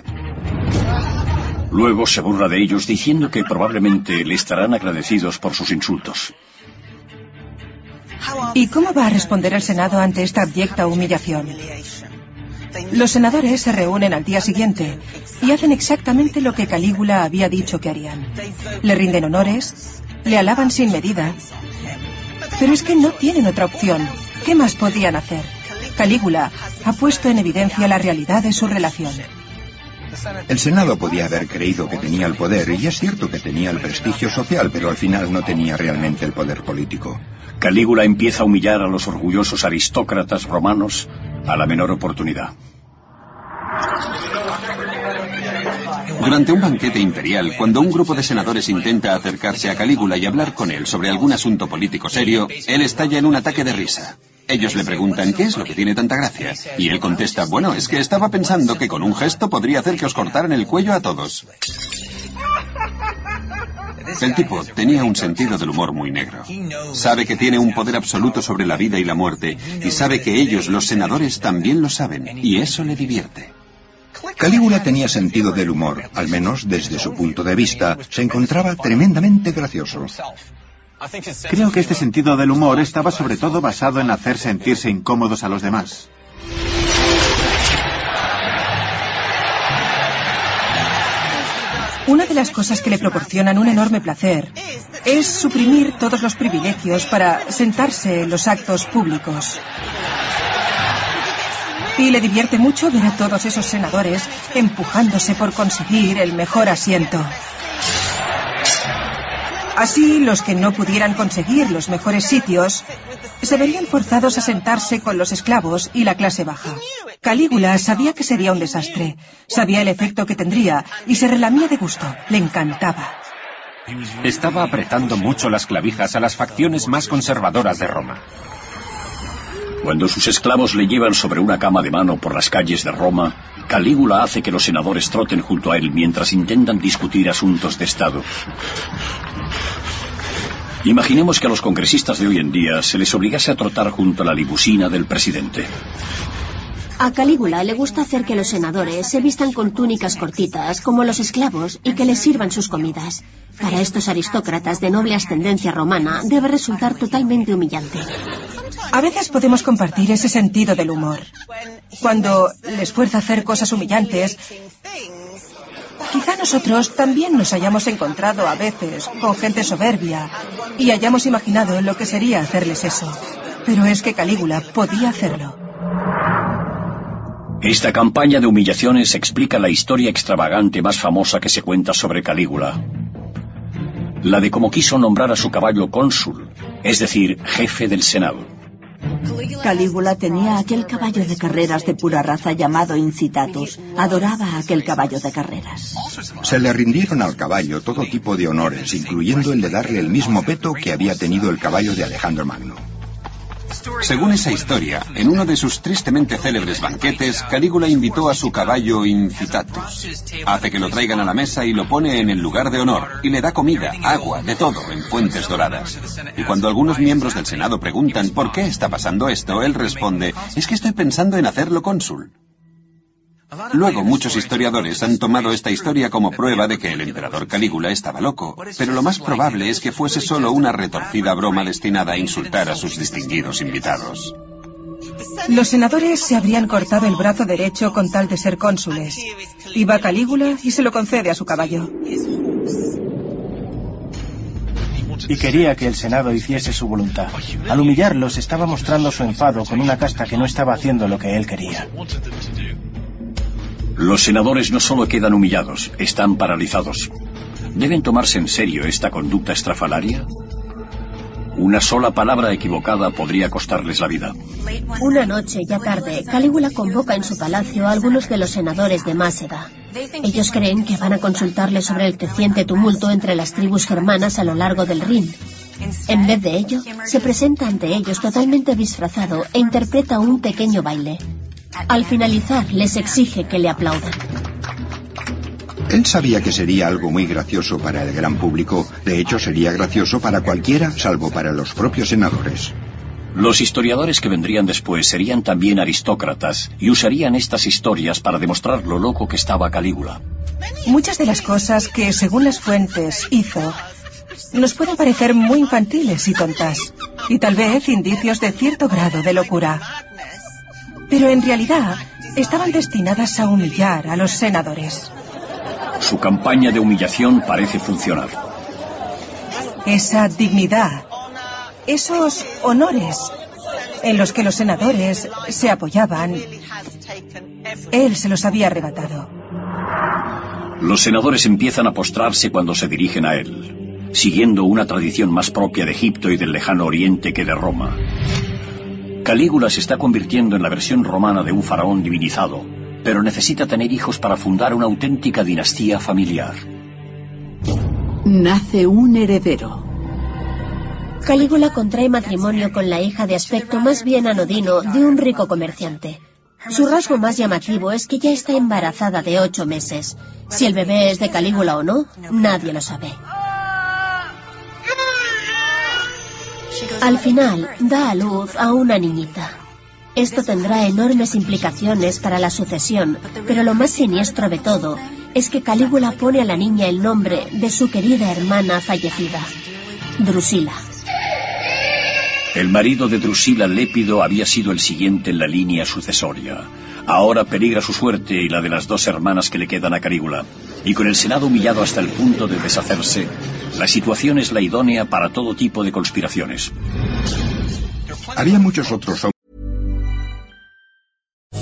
Luego se burla de ellos diciendo que probablemente le estarán agradecidos por sus insultos. ¿Y cómo va a responder el Senado ante esta abyecta humillación? Los senadores se reúnen al día siguiente y hacen exactamente lo que Calígula había dicho que harían. Le rinden honores, le alaban sin medida. Pero es que no tienen otra opción. ¿Qué más podían hacer? Calígula ha puesto en evidencia la realidad de su relación. El Senado podía haber creído que tenía el poder, y es cierto que tenía el prestigio social, pero al final no tenía realmente el poder político. Calígula empieza a humillar a los orgullosos aristócratas romanos a la menor oportunidad. Durante un banquete imperial, cuando un grupo de senadores intenta acercarse a Calígula y hablar con él sobre algún asunto político serio, él estalla en un ataque de risa. Ellos le preguntan qué es lo que tiene tanta gracia. Y él contesta, bueno, es que estaba pensando que con un gesto podría hacer que os cortaran el cuello a todos. El tipo tenía un sentido del humor muy negro. Sabe que tiene un poder absoluto sobre la vida y la muerte, y sabe que ellos, los senadores, también lo saben, y eso le divierte. Calígula tenía sentido del humor, al menos desde su punto de vista, se encontraba tremendamente gracioso. Creo que este sentido del humor estaba sobre todo basado en hacer sentirse incómodos a los demás. Una de las cosas que le proporcionan un enorme placer es suprimir todos los privilegios para sentarse en los actos públicos. Y le divierte mucho ver a todos esos senadores empujándose por conseguir el mejor asiento. Así, los que no pudieran conseguir los mejores sitios se verían forzados a sentarse con los esclavos y la clase baja. Calígula sabía que sería un desastre, sabía el efecto que tendría y se relamía de gusto, le encantaba. Estaba apretando mucho las clavijas a las facciones más conservadoras de Roma. Cuando sus esclavos le llevan sobre una cama de mano por las calles de Roma, Calígula hace que los senadores troten junto a él mientras intentan discutir asuntos de Estado. Imaginemos que a los congresistas de hoy en día se les obligase a trotar junto a la limusina del presidente. A Calígula le gusta hacer que los senadores se vistan con túnicas cortitas, como los esclavos, y que les sirvan sus comidas. Para estos aristócratas de noble ascendencia romana debe resultar totalmente humillante. A veces podemos compartir ese sentido del humor. Cuando les fuerza hacer cosas humillantes, quizá nosotros también nos hayamos encontrado a veces con gente soberbia y hayamos imaginado lo que sería hacerles eso. Pero es que Calígula podía hacerlo. Esta campaña de humillaciones explica la historia extravagante más famosa que se cuenta sobre Calígula. La de cómo quiso nombrar a su caballo cónsul, es decir, jefe del Senado. Calígula tenía aquel caballo de carreras de pura raza llamado Incitatus. Adoraba aquel caballo de carreras. Se le rindieron al caballo todo tipo de honores, incluyendo el de darle el mismo peto que había tenido el caballo de Alejandro Magno. Según esa historia, en uno de sus tristemente célebres banquetes, Calígula invitó a su caballo Incitatus. Hace que lo traigan a la mesa y lo pone en el lugar de honor, y le da comida, agua, de todo, en fuentes doradas. Y cuando algunos miembros del Senado preguntan por qué está pasando esto, él responde, es que estoy pensando en hacerlo cónsul. Luego, muchos historiadores han tomado esta historia como prueba de que el emperador Calígula estaba loco, pero lo más probable es que fuese solo una retorcida broma destinada a insultar a sus distinguidos invitados. Los senadores se habrían cortado el brazo derecho con tal de ser cónsules. Iba Calígula y se lo concede a su caballo. Y quería que el Senado hiciese su voluntad. Al humillarlos estaba mostrando su enfado con una casta que no estaba haciendo lo que él quería. Los senadores no solo quedan humillados, están paralizados. ¿Deben tomarse en serio esta conducta estrafalaria? Una sola palabra equivocada podría costarles la vida. Una noche, ya tarde, Calígula convoca en su palacio a algunos de los senadores de Máceda. Ellos creen que van a consultarle sobre el creciente tumulto entre las tribus germanas a lo largo del Rin. En vez de ello, se presenta ante ellos totalmente disfrazado e interpreta un pequeño baile. Al finalizar, les exige que le aplaudan. Él sabía que sería algo muy gracioso para el gran público. De hecho, sería gracioso para cualquiera, salvo para los propios senadores. Los historiadores que vendrían después serían también aristócratas y usarían estas historias para demostrar lo loco que estaba Calígula. Muchas de las cosas que, según las fuentes, hizo, nos pueden parecer muy infantiles y tontas, y tal vez indicios de cierto grado de locura. Pero en realidad estaban destinadas a humillar a los senadores. Su campaña de humillación parece funcionar. Esa dignidad, esos honores en los que los senadores se apoyaban, él se los había arrebatado. Los senadores empiezan a postrarse cuando se dirigen a él, siguiendo una tradición más propia de Egipto y del lejano oriente que de Roma. Calígula se está convirtiendo en la versión romana de un faraón divinizado, pero necesita tener hijos para fundar una auténtica dinastía familiar. Nace un heredero. Calígula contrae matrimonio con la hija de aspecto más bien anodino de un rico comerciante. Su rasgo más llamativo es que ya está embarazada de ocho meses. Si el bebé es de Calígula o no, nadie lo sabe. Al final, da a luz a una niñita. Esto tendrá enormes implicaciones para la sucesión, pero lo más siniestro de todo es que Calígula pone a la niña el nombre de su querida hermana fallecida, Drusila. El marido de Drusila Lépido había sido el siguiente en la línea sucesoria. Ahora peligra su suerte y la de las dos hermanas que le quedan a Calígula. Y con el Senado humillado hasta el punto de deshacerse, la situación es la idónea para todo tipo de conspiraciones. Había muchos otros.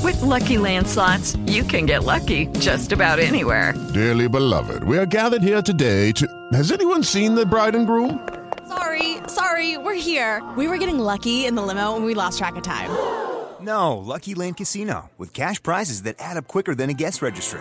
With Lucky Land slots, you can get lucky just about anywhere. Dearly beloved, we are gathered here today to. Has anyone seen the bride and groom? Sorry, sorry, we're here. We were getting lucky in the limo and we lost track of time. No, Lucky Land Casino, with cash prizes that add up quicker than a guest registry.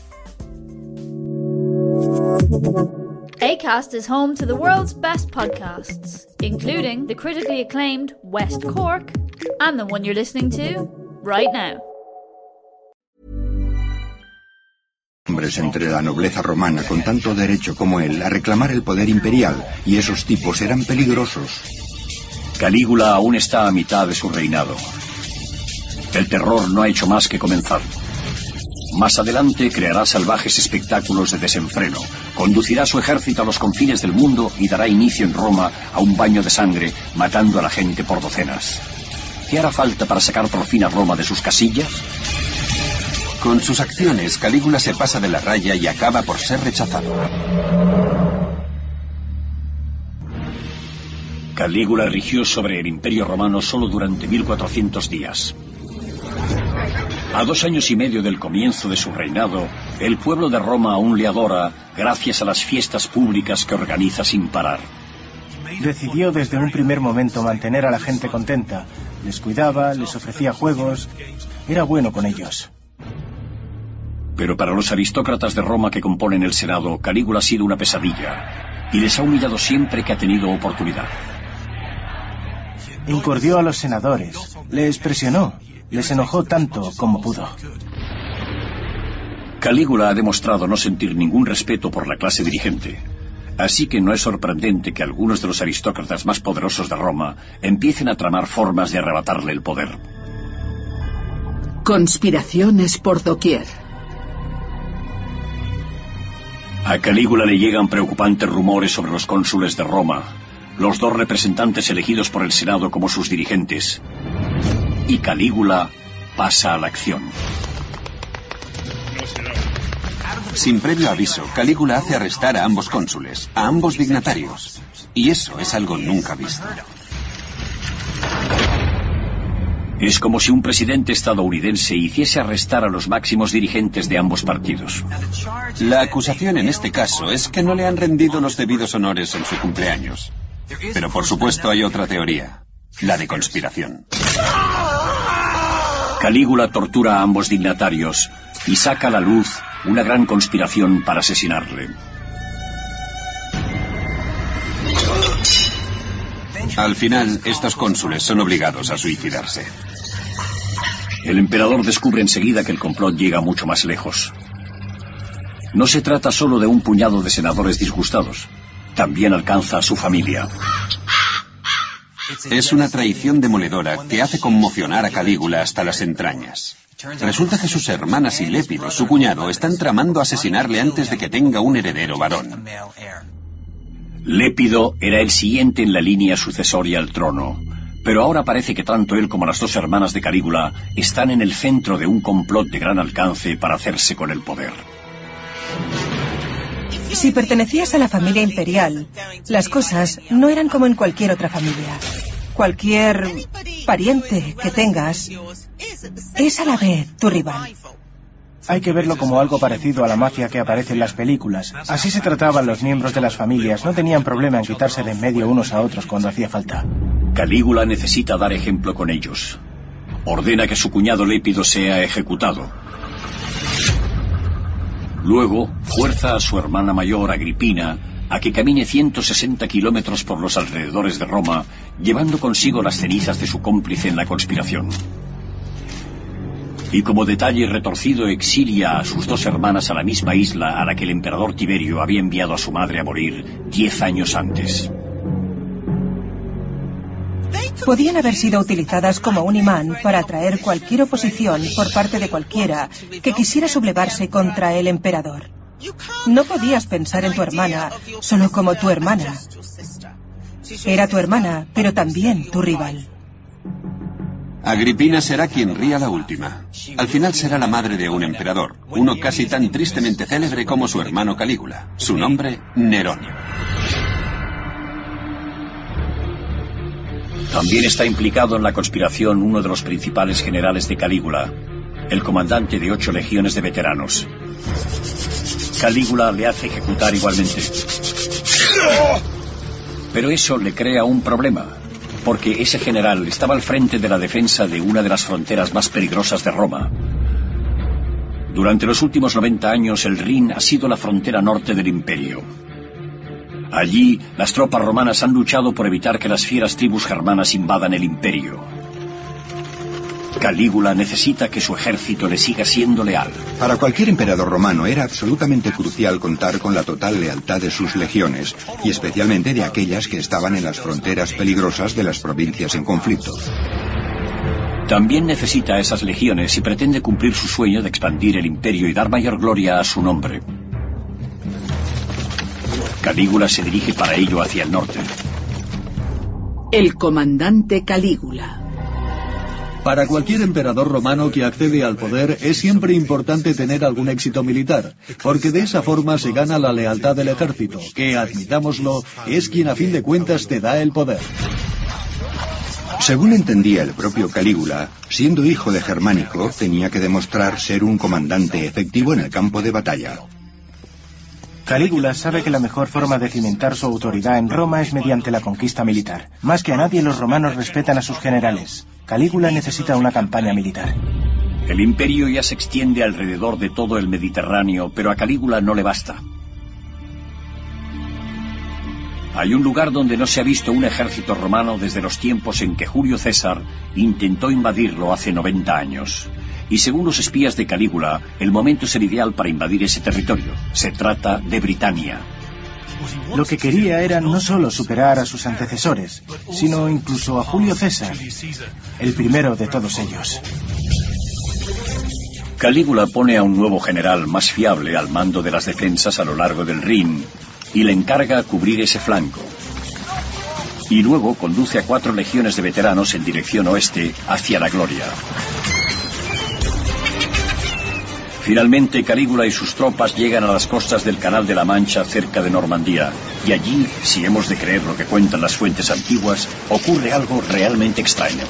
ACAST is home to the world's best podcasts, including the critically acclaimed West Cork and the one you're listening to right now. hombres entre la nobleza romana con tanto derecho como él a reclamar el poder imperial, y esos tipos eran peligrosos. Calígula aún está a mitad de su reinado. El terror no ha hecho más que comenzar. Más adelante creará salvajes espectáculos de desenfreno, conducirá su ejército a los confines del mundo y dará inicio en Roma a un baño de sangre, matando a la gente por docenas. ¿Qué hará falta para sacar por fin a Roma de sus casillas? Con sus acciones, Calígula se pasa de la raya y acaba por ser rechazado. Calígula rigió sobre el imperio romano solo durante 1400 días. A dos años y medio del comienzo de su reinado, el pueblo de Roma aún le adora gracias a las fiestas públicas que organiza sin parar. Decidió desde un primer momento mantener a la gente contenta. Les cuidaba, les ofrecía juegos. Era bueno con ellos. Pero para los aristócratas de Roma que componen el Senado, Calígula ha sido una pesadilla y les ha humillado siempre que ha tenido oportunidad. Incordió a los senadores, les presionó, les enojó tanto como pudo. Calígula ha demostrado no sentir ningún respeto por la clase dirigente. Así que no es sorprendente que algunos de los aristócratas más poderosos de Roma empiecen a tramar formas de arrebatarle el poder. Conspiraciones por doquier. A Calígula le llegan preocupantes rumores sobre los cónsules de Roma, los dos representantes elegidos por el Senado como sus dirigentes. Y Calígula pasa a la acción. Sin previo aviso, Calígula hace arrestar a ambos cónsules, a ambos dignatarios. Y eso es algo nunca visto. Es como si un presidente estadounidense hiciese arrestar a los máximos dirigentes de ambos partidos. La acusación en este caso es que no le han rendido los debidos honores en su cumpleaños. Pero por supuesto hay otra teoría, la de conspiración. Calígula tortura a ambos dignatarios y saca a la luz una gran conspiración para asesinarle. Al final, estos cónsules son obligados a suicidarse. El emperador descubre enseguida que el complot llega mucho más lejos. No se trata solo de un puñado de senadores disgustados. También alcanza a su familia. Es una traición demoledora que hace conmocionar a Calígula hasta las entrañas. Resulta que sus hermanas y Lépido, su cuñado, están tramando asesinarle antes de que tenga un heredero varón. Lépido era el siguiente en la línea sucesoria al trono, pero ahora parece que tanto él como las dos hermanas de Calígula están en el centro de un complot de gran alcance para hacerse con el poder. Si pertenecías a la familia imperial, las cosas no eran como en cualquier otra familia. Cualquier pariente que tengas es a la vez tu rival. Hay que verlo como algo parecido a la mafia que aparece en las películas. Así se trataban los miembros de las familias. No tenían problema en quitarse de en medio unos a otros cuando hacía falta. Calígula necesita dar ejemplo con ellos. Ordena que su cuñado Lépido sea ejecutado. Luego, fuerza a su hermana mayor, Agripina, a que camine 160 kilómetros por los alrededores de Roma, llevando consigo las cenizas de su cómplice en la conspiración. Y como detalle retorcido exilia a sus dos hermanas a la misma isla a la que el emperador Tiberio había enviado a su madre a morir diez años antes. Podían haber sido utilizadas como un imán para atraer cualquier oposición por parte de cualquiera que quisiera sublevarse contra el emperador. No podías pensar en tu hermana solo como tu hermana. Era tu hermana, pero también tu rival. Agripina será quien ría la última. Al final será la madre de un emperador, uno casi tan tristemente célebre como su hermano Calígula. Su nombre, Nerón. También está implicado en la conspiración uno de los principales generales de Calígula, el comandante de ocho legiones de veteranos. Calígula le hace ejecutar igualmente. Pero eso le crea un problema, porque ese general estaba al frente de la defensa de una de las fronteras más peligrosas de Roma. Durante los últimos 90 años el Rin ha sido la frontera norte del imperio. Allí, las tropas romanas han luchado por evitar que las fieras tribus germanas invadan el imperio. Calígula necesita que su ejército le siga siendo leal. Para cualquier emperador romano era absolutamente crucial contar con la total lealtad de sus legiones, y especialmente de aquellas que estaban en las fronteras peligrosas de las provincias en conflicto. También necesita esas legiones si pretende cumplir su sueño de expandir el imperio y dar mayor gloria a su nombre. Calígula se dirige para ello hacia el norte. El comandante Calígula. Para cualquier emperador romano que accede al poder es siempre importante tener algún éxito militar, porque de esa forma se gana la lealtad del ejército, que, admitámoslo, es quien a fin de cuentas te da el poder. Según entendía el propio Calígula, siendo hijo de Germánico, tenía que demostrar ser un comandante efectivo en el campo de batalla. Calígula sabe que la mejor forma de cimentar su autoridad en Roma es mediante la conquista militar. Más que a nadie los romanos respetan a sus generales. Calígula necesita una campaña militar. El imperio ya se extiende alrededor de todo el Mediterráneo, pero a Calígula no le basta. Hay un lugar donde no se ha visto un ejército romano desde los tiempos en que Julio César intentó invadirlo hace 90 años. Y según los espías de Calígula, el momento es el ideal para invadir ese territorio. Se trata de Britania. Lo que quería era no solo superar a sus antecesores, sino incluso a Julio César, el primero de todos ellos. Calígula pone a un nuevo general más fiable al mando de las defensas a lo largo del Rin y le encarga cubrir ese flanco. Y luego conduce a cuatro legiones de veteranos en dirección oeste hacia la gloria. Finalmente, Calígula y sus tropas llegan a las costas del Canal de la Mancha cerca de Normandía, y allí, si hemos de creer lo que cuentan las fuentes antiguas, ocurre algo realmente extraño.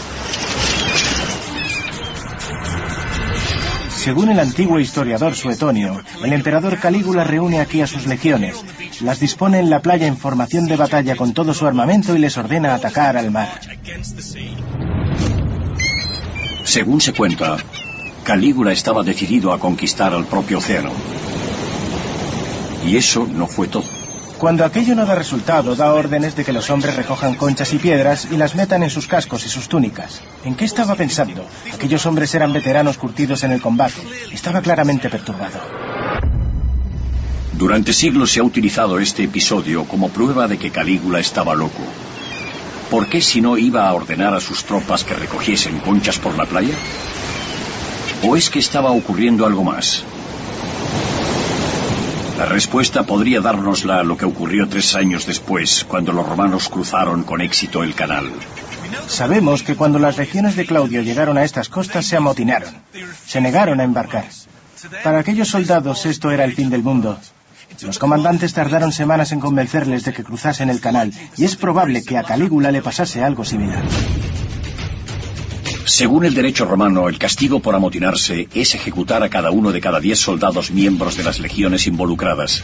Según el antiguo historiador Suetonio, el emperador Calígula reúne aquí a sus legiones, las dispone en la playa en formación de batalla con todo su armamento y les ordena atacar al mar. Según se cuenta, Calígula estaba decidido a conquistar al propio océano. Y eso no fue todo. Cuando aquello no da resultado, da órdenes de que los hombres recojan conchas y piedras y las metan en sus cascos y sus túnicas. ¿En qué estaba pensando? Aquellos hombres eran veteranos curtidos en el combate. Estaba claramente perturbado. Durante siglos se ha utilizado este episodio como prueba de que Calígula estaba loco. ¿Por qué si no iba a ordenar a sus tropas que recogiesen conchas por la playa? ¿O es que estaba ocurriendo algo más? La respuesta podría dárnosla lo que ocurrió tres años después, cuando los romanos cruzaron con éxito el canal. Sabemos que cuando las legiones de Claudio llegaron a estas costas se amotinaron. Se negaron a embarcar. Para aquellos soldados esto era el fin del mundo. Los comandantes tardaron semanas en convencerles de que cruzasen el canal, y es probable que a Calígula le pasase algo similar. Según el derecho romano, el castigo por amotinarse es ejecutar a cada uno de cada diez soldados miembros de las legiones involucradas.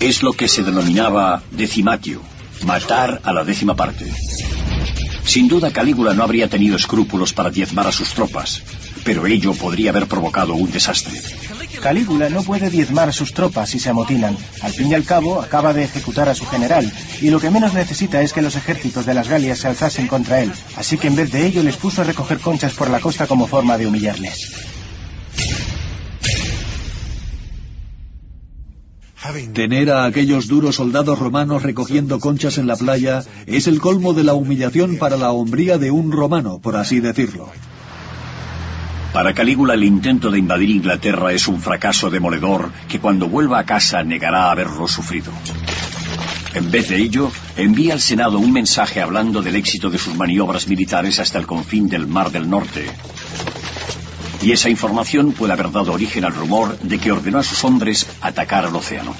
Es lo que se denominaba decimatio, matar a la décima parte. Sin duda Calígula no habría tenido escrúpulos para diezmar a sus tropas, pero ello podría haber provocado un desastre. Calígula no puede diezmar a sus tropas si se amotinan. Al fin y al cabo, acaba de ejecutar a su general, y lo que menos necesita es que los ejércitos de las Galias se alzasen contra él. Así que en vez de ello les puso a recoger conchas por la costa como forma de humillarles. Tener a aquellos duros soldados romanos recogiendo conchas en la playa es el colmo de la humillación para la hombría de un romano, por así decirlo. Para Calígula el intento de invadir Inglaterra es un fracaso demoledor que cuando vuelva a casa negará haberlo sufrido. En vez de ello, envía al Senado un mensaje hablando del éxito de sus maniobras militares hasta el confín del Mar del Norte. Y esa información puede haber dado origen al rumor de que ordenó a sus hombres atacar al océano.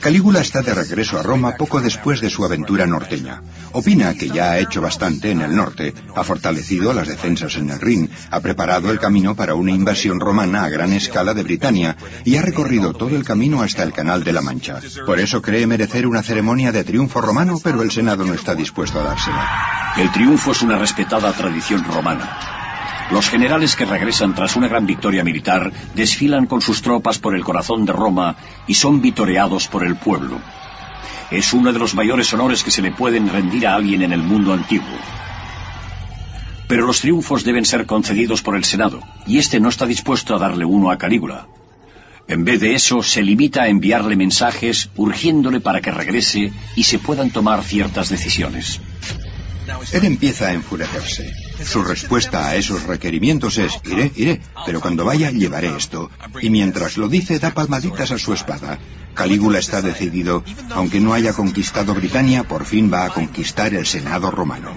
Calígula está de regreso a Roma poco después de su aventura norteña. Opina que ya ha hecho bastante en el norte, ha fortalecido las defensas en el Rin, ha preparado el camino para una invasión romana a gran escala de Britania y ha recorrido todo el camino hasta el Canal de la Mancha. Por eso cree merecer una ceremonia de triunfo romano, pero el Senado no está dispuesto a dársela. El triunfo es una respetada tradición romana. Los generales que regresan tras una gran victoria militar desfilan con sus tropas por el corazón de Roma y son vitoreados por el pueblo. Es uno de los mayores honores que se le pueden rendir a alguien en el mundo antiguo. Pero los triunfos deben ser concedidos por el Senado, y este no está dispuesto a darle uno a Calígula. En vez de eso, se limita a enviarle mensajes urgiéndole para que regrese y se puedan tomar ciertas decisiones. Él empieza a enfurecerse. Su respuesta a esos requerimientos es, iré, iré, pero cuando vaya llevaré esto. Y mientras lo dice, da palmaditas a su espada. Calígula está decidido, aunque no haya conquistado Britania, por fin va a conquistar el Senado romano.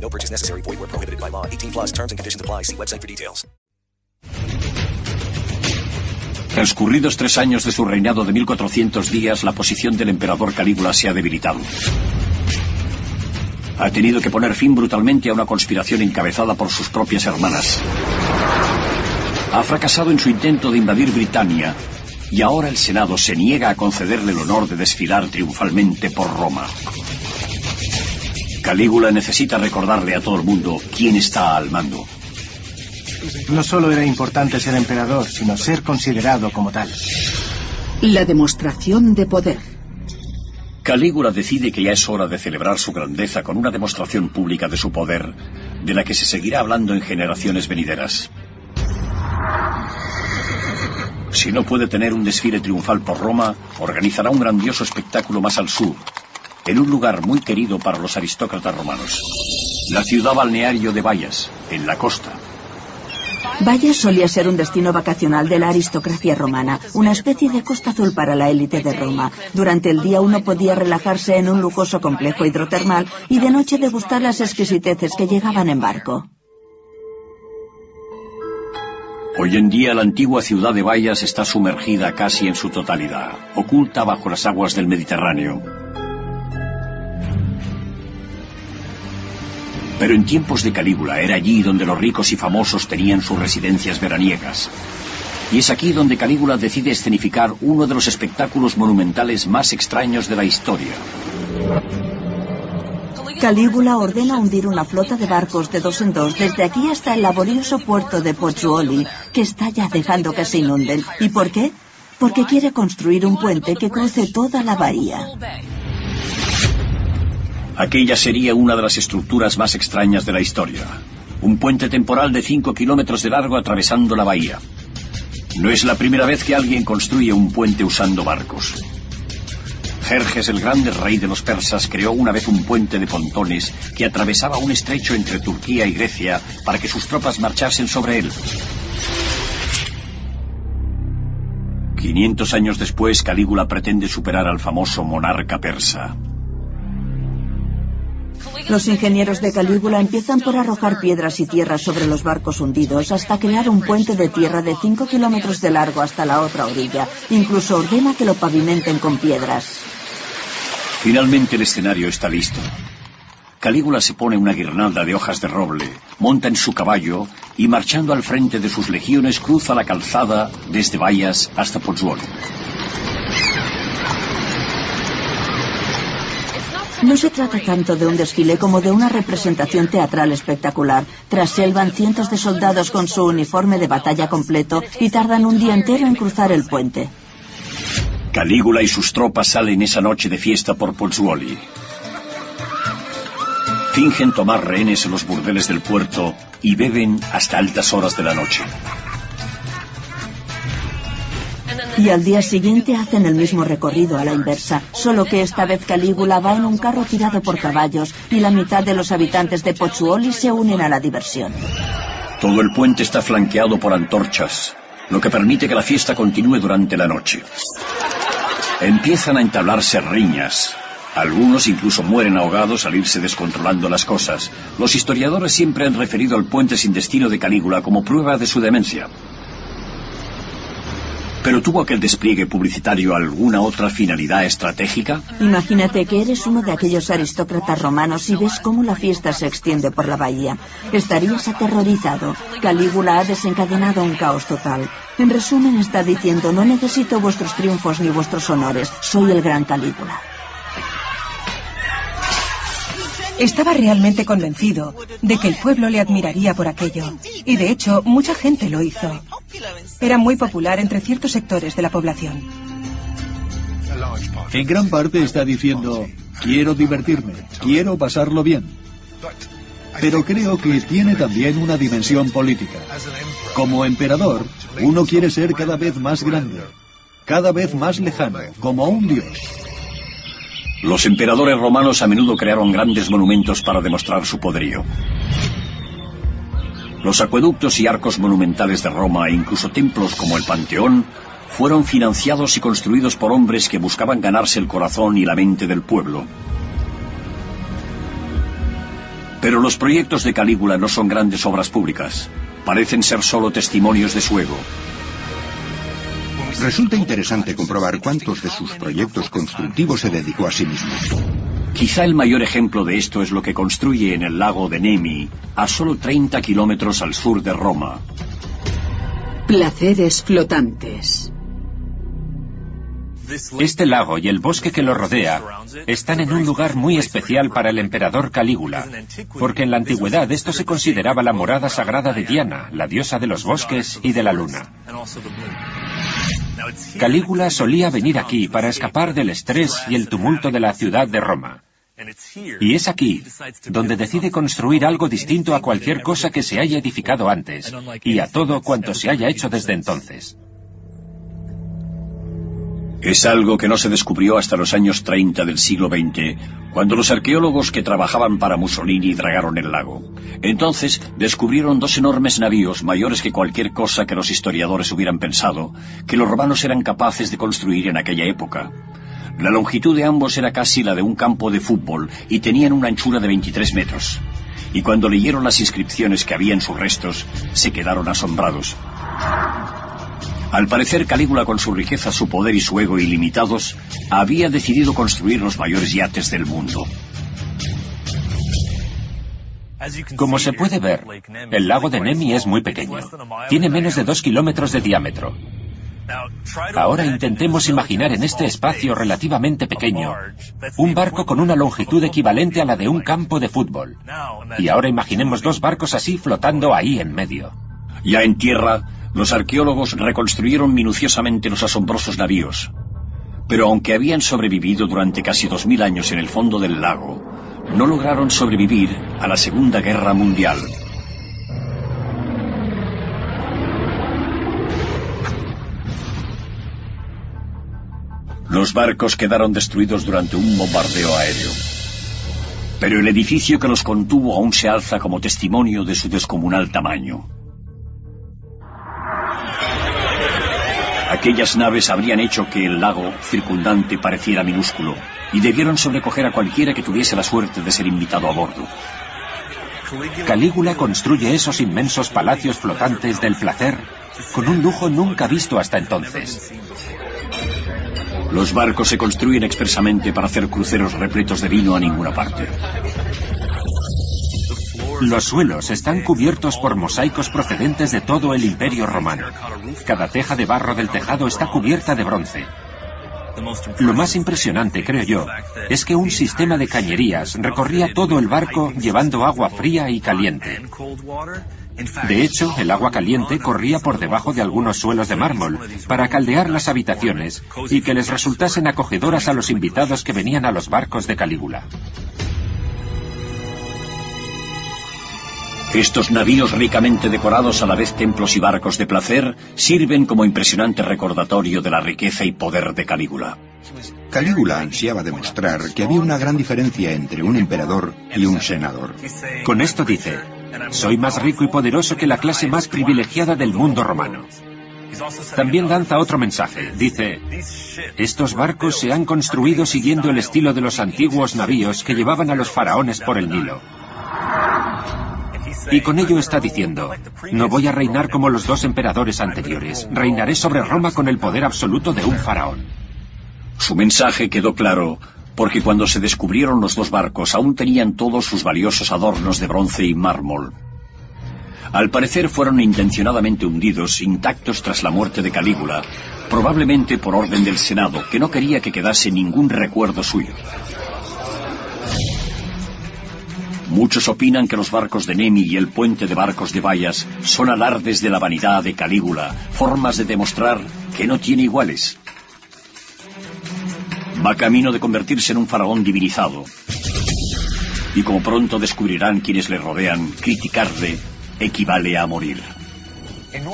No purchase necessary. Void where prohibited by law. 18 plus website for details. Transcurridos tres años de su reinado de 1400 días, la posición del emperador Calígula se ha debilitado. Ha tenido que poner fin brutalmente a una conspiración encabezada por sus propias hermanas. Ha fracasado en su intento de invadir Britania y ahora el Senado se niega a concederle el honor de desfilar triunfalmente por Roma. Calígula necesita recordarle a todo el mundo quién está al mando. No solo era importante ser emperador, sino ser considerado como tal. La demostración de poder. Calígula decide que ya es hora de celebrar su grandeza con una demostración pública de su poder, de la que se seguirá hablando en generaciones venideras. Si no puede tener un desfile triunfal por Roma, organizará un grandioso espectáculo más al sur, en un lugar muy querido para los aristócratas romanos. La ciudad balneario de Bayas, en la costa. Valles solía ser un destino vacacional de la aristocracia romana, una especie de costa azul para la élite de Roma. Durante el día uno podía relajarse en un lujoso complejo hidrotermal y de noche degustar las exquisiteces que llegaban en barco. Hoy en día la antigua ciudad de Bayas está sumergida casi en su totalidad, oculta bajo las aguas del Mediterráneo. Pero en tiempos de Calígula era allí donde los ricos y famosos tenían sus residencias veraniegas. Y es aquí donde Calígula decide escenificar uno de los espectáculos monumentales más extraños de la historia. Calígula ordena hundir una flota de barcos de dos en dos desde aquí hasta el laborioso puerto de Pozzuoli, que está ya dejando que se inunden. ¿Y por qué? Porque quiere construir un puente que cruce toda la bahía. Aquella sería una de las estructuras más extrañas de la historia. Un puente temporal de 5 kilómetros de largo atravesando la bahía. No es la primera vez que alguien construye un puente usando barcos. Jerjes el Grande, rey de los persas, creó una vez un puente de pontones que atravesaba un estrecho entre Turquía y Grecia para que sus tropas marchasen sobre él. 500 años después, Calígula pretende superar al famoso monarca persa. Los ingenieros de Calígula empiezan por arrojar piedras y tierra sobre los barcos hundidos hasta crear un puente de tierra de 5 kilómetros de largo hasta la otra orilla. Incluso ordena que lo pavimenten con piedras. Finalmente el escenario está listo. Calígula se pone una guirnalda de hojas de roble, monta en su caballo y marchando al frente de sus legiones cruza la calzada desde Bayas hasta Pozzuoli. No se trata tanto de un desfile como de una representación teatral espectacular. Tras él van cientos de soldados con su uniforme de batalla completo y tardan un día entero en cruzar el puente. Calígula y sus tropas salen esa noche de fiesta por Pozzuoli. Fingen tomar rehenes en los burdeles del puerto y beben hasta altas horas de la noche. Y al día siguiente hacen el mismo recorrido a la inversa, solo que esta vez Calígula va en un carro tirado por caballos y la mitad de los habitantes de Pozzuoli se unen a la diversión. Todo el puente está flanqueado por antorchas, lo que permite que la fiesta continúe durante la noche. Empiezan a entablarse riñas. Algunos incluso mueren ahogados al irse descontrolando las cosas. Los historiadores siempre han referido al puente sin destino de Calígula como prueba de su demencia. ¿Pero tuvo aquel despliegue publicitario alguna otra finalidad estratégica? Imagínate que eres uno de aquellos aristócratas romanos y ves cómo la fiesta se extiende por la bahía. Estarías aterrorizado. Calígula ha desencadenado un caos total. En resumen, está diciendo, no necesito vuestros triunfos ni vuestros honores. Soy el gran Calígula. Estaba realmente convencido de que el pueblo le admiraría por aquello. Y de hecho, mucha gente lo hizo. Era muy popular entre ciertos sectores de la población. En gran parte está diciendo, quiero divertirme, quiero pasarlo bien. Pero creo que tiene también una dimensión política. Como emperador, uno quiere ser cada vez más grande, cada vez más lejano, como un dios. Los emperadores romanos a menudo crearon grandes monumentos para demostrar su poderío. Los acueductos y arcos monumentales de Roma e incluso templos como el Panteón fueron financiados y construidos por hombres que buscaban ganarse el corazón y la mente del pueblo. Pero los proyectos de Calígula no son grandes obras públicas. Parecen ser solo testimonios de su ego. Resulta interesante comprobar cuántos de sus proyectos constructivos se dedicó a sí mismo. Quizá el mayor ejemplo de esto es lo que construye en el lago de Nemi, a solo 30 kilómetros al sur de Roma. Placeres flotantes. Este lago y el bosque que lo rodea están en un lugar muy especial para el emperador Calígula, porque en la antigüedad esto se consideraba la morada sagrada de Diana, la diosa de los bosques y de la luna. Calígula solía venir aquí para escapar del estrés y el tumulto de la ciudad de Roma. Y es aquí donde decide construir algo distinto a cualquier cosa que se haya edificado antes y a todo cuanto se haya hecho desde entonces. Es algo que no se descubrió hasta los años 30 del siglo XX, cuando los arqueólogos que trabajaban para Mussolini dragaron el lago. Entonces descubrieron dos enormes navíos mayores que cualquier cosa que los historiadores hubieran pensado que los romanos eran capaces de construir en aquella época. La longitud de ambos era casi la de un campo de fútbol y tenían una anchura de 23 metros. Y cuando leyeron las inscripciones que había en sus restos, se quedaron asombrados. Al parecer, Calígula, con su riqueza, su poder y su ego ilimitados, había decidido construir los mayores yates del mundo. Como se puede ver, el lago de Nemi es muy pequeño. Tiene menos de dos kilómetros de diámetro. Ahora intentemos imaginar en este espacio relativamente pequeño un barco con una longitud equivalente a la de un campo de fútbol. Y ahora imaginemos dos barcos así flotando ahí en medio. Ya en tierra, los arqueólogos reconstruyeron minuciosamente los asombrosos navíos. Pero aunque habían sobrevivido durante casi dos mil años en el fondo del lago, no lograron sobrevivir a la Segunda Guerra Mundial. Los barcos quedaron destruidos durante un bombardeo aéreo. Pero el edificio que los contuvo aún se alza como testimonio de su descomunal tamaño. Aquellas naves habrían hecho que el lago circundante pareciera minúsculo y debieron sobrecoger a cualquiera que tuviese la suerte de ser invitado a bordo. Calígula construye esos inmensos palacios flotantes del placer con un lujo nunca visto hasta entonces. Los barcos se construyen expresamente para hacer cruceros repletos de vino a ninguna parte. Los suelos están cubiertos por mosaicos procedentes de todo el imperio romano. Cada teja de barro del tejado está cubierta de bronce. Lo más impresionante, creo yo, es que un sistema de cañerías recorría todo el barco llevando agua fría y caliente. De hecho, el agua caliente corría por debajo de algunos suelos de mármol para caldear las habitaciones y que les resultasen acogedoras a los invitados que venían a los barcos de Calígula. Estos navíos ricamente decorados a la vez templos y barcos de placer sirven como impresionante recordatorio de la riqueza y poder de Calígula. Calígula ansiaba demostrar que había una gran diferencia entre un emperador y un senador. Con esto dice, soy más rico y poderoso que la clase más privilegiada del mundo romano. También lanza otro mensaje. Dice, estos barcos se han construido siguiendo el estilo de los antiguos navíos que llevaban a los faraones por el Nilo. Y con ello está diciendo, no voy a reinar como los dos emperadores anteriores, reinaré sobre Roma con el poder absoluto de un faraón. Su mensaje quedó claro, porque cuando se descubrieron los dos barcos aún tenían todos sus valiosos adornos de bronce y mármol. Al parecer fueron intencionadamente hundidos, intactos tras la muerte de Calígula, probablemente por orden del Senado, que no quería que quedase ningún recuerdo suyo. Muchos opinan que los barcos de Nemi y el puente de barcos de Bayas son alardes de la vanidad de Calígula, formas de demostrar que no tiene iguales. Va camino de convertirse en un faraón divinizado. Y como pronto descubrirán quienes le rodean, criticarle equivale a morir.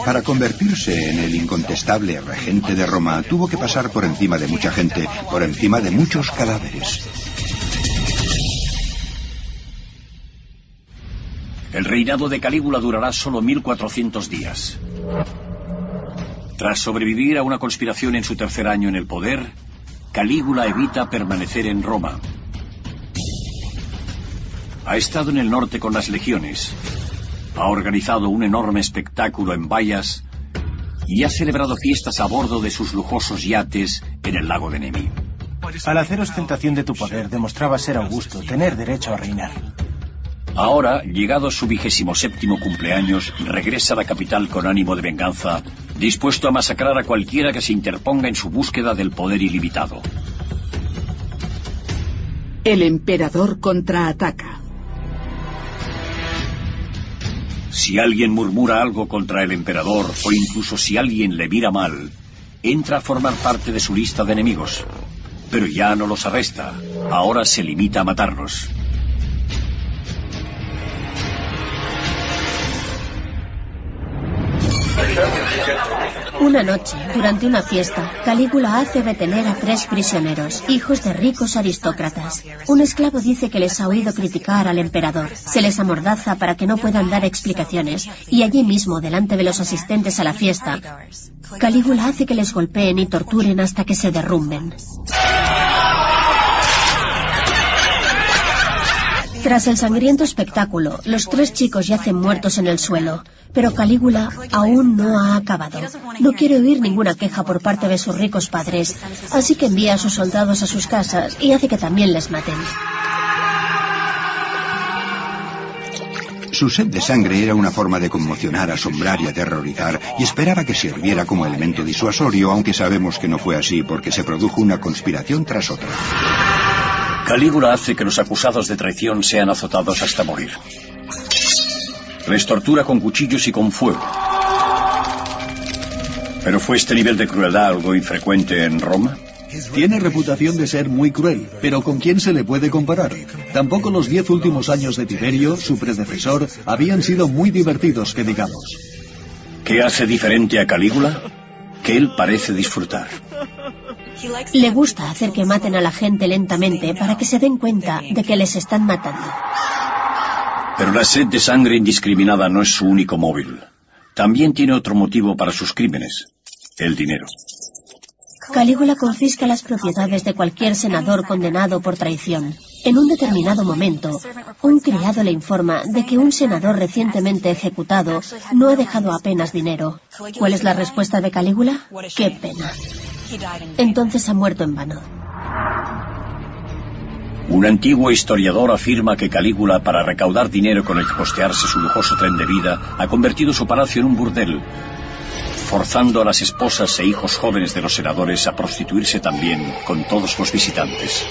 Para convertirse en el incontestable regente de Roma, tuvo que pasar por encima de mucha gente, por encima de muchos cadáveres. El reinado de Calígula durará solo 1400 días. Tras sobrevivir a una conspiración en su tercer año en el poder, Calígula evita permanecer en Roma. Ha estado en el norte con las legiones, ha organizado un enorme espectáculo en vallas y ha celebrado fiestas a bordo de sus lujosos yates en el lago de Nemi. Al hacer ostentación de tu poder, demostraba ser Augusto, tener derecho a reinar. Ahora, llegado su vigésimo séptimo cumpleaños, regresa a la capital con ánimo de venganza, dispuesto a masacrar a cualquiera que se interponga en su búsqueda del poder ilimitado. El emperador contraataca. Si alguien murmura algo contra el emperador o incluso si alguien le mira mal, entra a formar parte de su lista de enemigos. Pero ya no los arresta, ahora se limita a matarlos. Una noche, durante una fiesta, Calígula hace retener a tres prisioneros, hijos de ricos aristócratas. Un esclavo dice que les ha oído criticar al emperador. Se les amordaza para que no puedan dar explicaciones, y allí mismo, delante de los asistentes a la fiesta, Calígula hace que les golpeen y torturen hasta que se derrumben. Tras el sangriento espectáculo, los tres chicos yacen muertos en el suelo, pero Calígula aún no ha acabado. No quiere oír ninguna queja por parte de sus ricos padres, así que envía a sus soldados a sus casas y hace que también les maten. Su sed de sangre era una forma de conmocionar, asombrar y aterrorizar, y esperaba que sirviera como elemento disuasorio, aunque sabemos que no fue así porque se produjo una conspiración tras otra. Calígula hace que los acusados de traición sean azotados hasta morir. Les tortura con cuchillos y con fuego. ¿Pero fue este nivel de crueldad algo infrecuente en Roma? Tiene reputación de ser muy cruel, pero ¿con quién se le puede comparar? Tampoco los diez últimos años de Tiberio, su predecesor, habían sido muy divertidos, que digamos. ¿Qué hace diferente a Calígula? Que él parece disfrutar. Le gusta hacer que maten a la gente lentamente para que se den cuenta de que les están matando. Pero la sed de sangre indiscriminada no es su único móvil. También tiene otro motivo para sus crímenes, el dinero. Calígula confisca las propiedades de cualquier senador condenado por traición. En un determinado momento, un criado le informa de que un senador recientemente ejecutado no ha dejado apenas dinero. ¿Cuál es la respuesta de Calígula? ¡Qué pena! Entonces ha muerto en vano. Un antiguo historiador afirma que Calígula, para recaudar dinero con el que costearse su lujoso tren de vida, ha convertido su palacio en un burdel, forzando a las esposas e hijos jóvenes de los senadores a prostituirse también con todos los visitantes.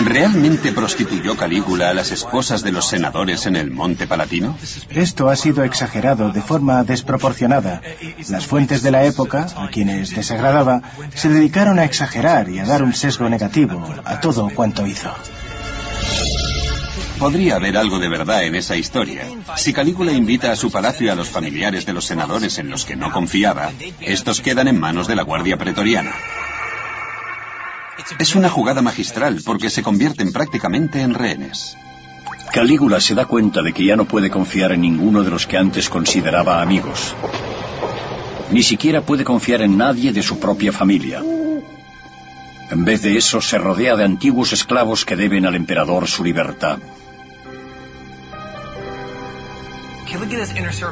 ¿Realmente prostituyó Calígula a las esposas de los senadores en el Monte Palatino? Esto ha sido exagerado de forma desproporcionada. Las fuentes de la época, a quienes desagradaba, se dedicaron a exagerar y a dar un sesgo negativo a todo cuanto hizo. Podría haber algo de verdad en esa historia. Si Calígula invita a su palacio a los familiares de los senadores en los que no confiaba, estos quedan en manos de la Guardia Pretoriana. Es una jugada magistral porque se convierten prácticamente en rehenes. Calígula se da cuenta de que ya no puede confiar en ninguno de los que antes consideraba amigos. Ni siquiera puede confiar en nadie de su propia familia. En vez de eso, se rodea de antiguos esclavos que deben al emperador su libertad.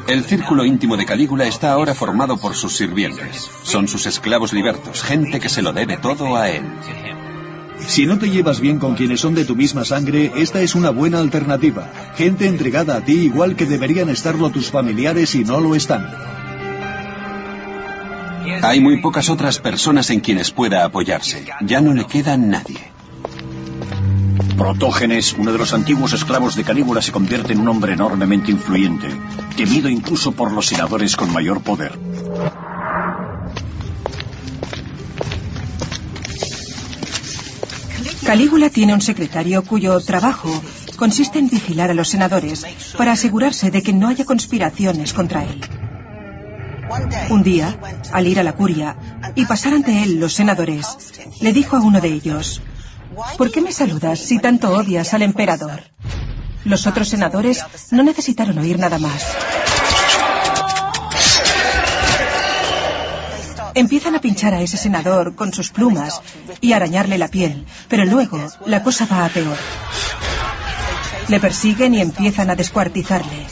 El círculo íntimo de Calígula está ahora formado por sus sirvientes. Son sus esclavos libertos, gente que se lo debe todo a él. Si no te llevas bien con quienes son de tu misma sangre, esta es una buena alternativa. Gente entregada a ti igual que deberían estarlo tus familiares y no lo están. Hay muy pocas otras personas en quienes pueda apoyarse. Ya no le queda nadie. Protógenes, uno de los antiguos esclavos de Calígula, se convierte en un hombre enormemente influyente, temido incluso por los senadores con mayor poder. Calígula tiene un secretario cuyo trabajo consiste en vigilar a los senadores para asegurarse de que no haya conspiraciones contra él. Un día, al ir a la curia y pasar ante él los senadores, le dijo a uno de ellos, ¿por qué me saludas si tanto odias al emperador? Los otros senadores no necesitaron oír nada más. Empiezan a pinchar a ese senador con sus plumas y arañarle la piel, pero luego la cosa va a peor. Le persiguen y empiezan a descuartizarle.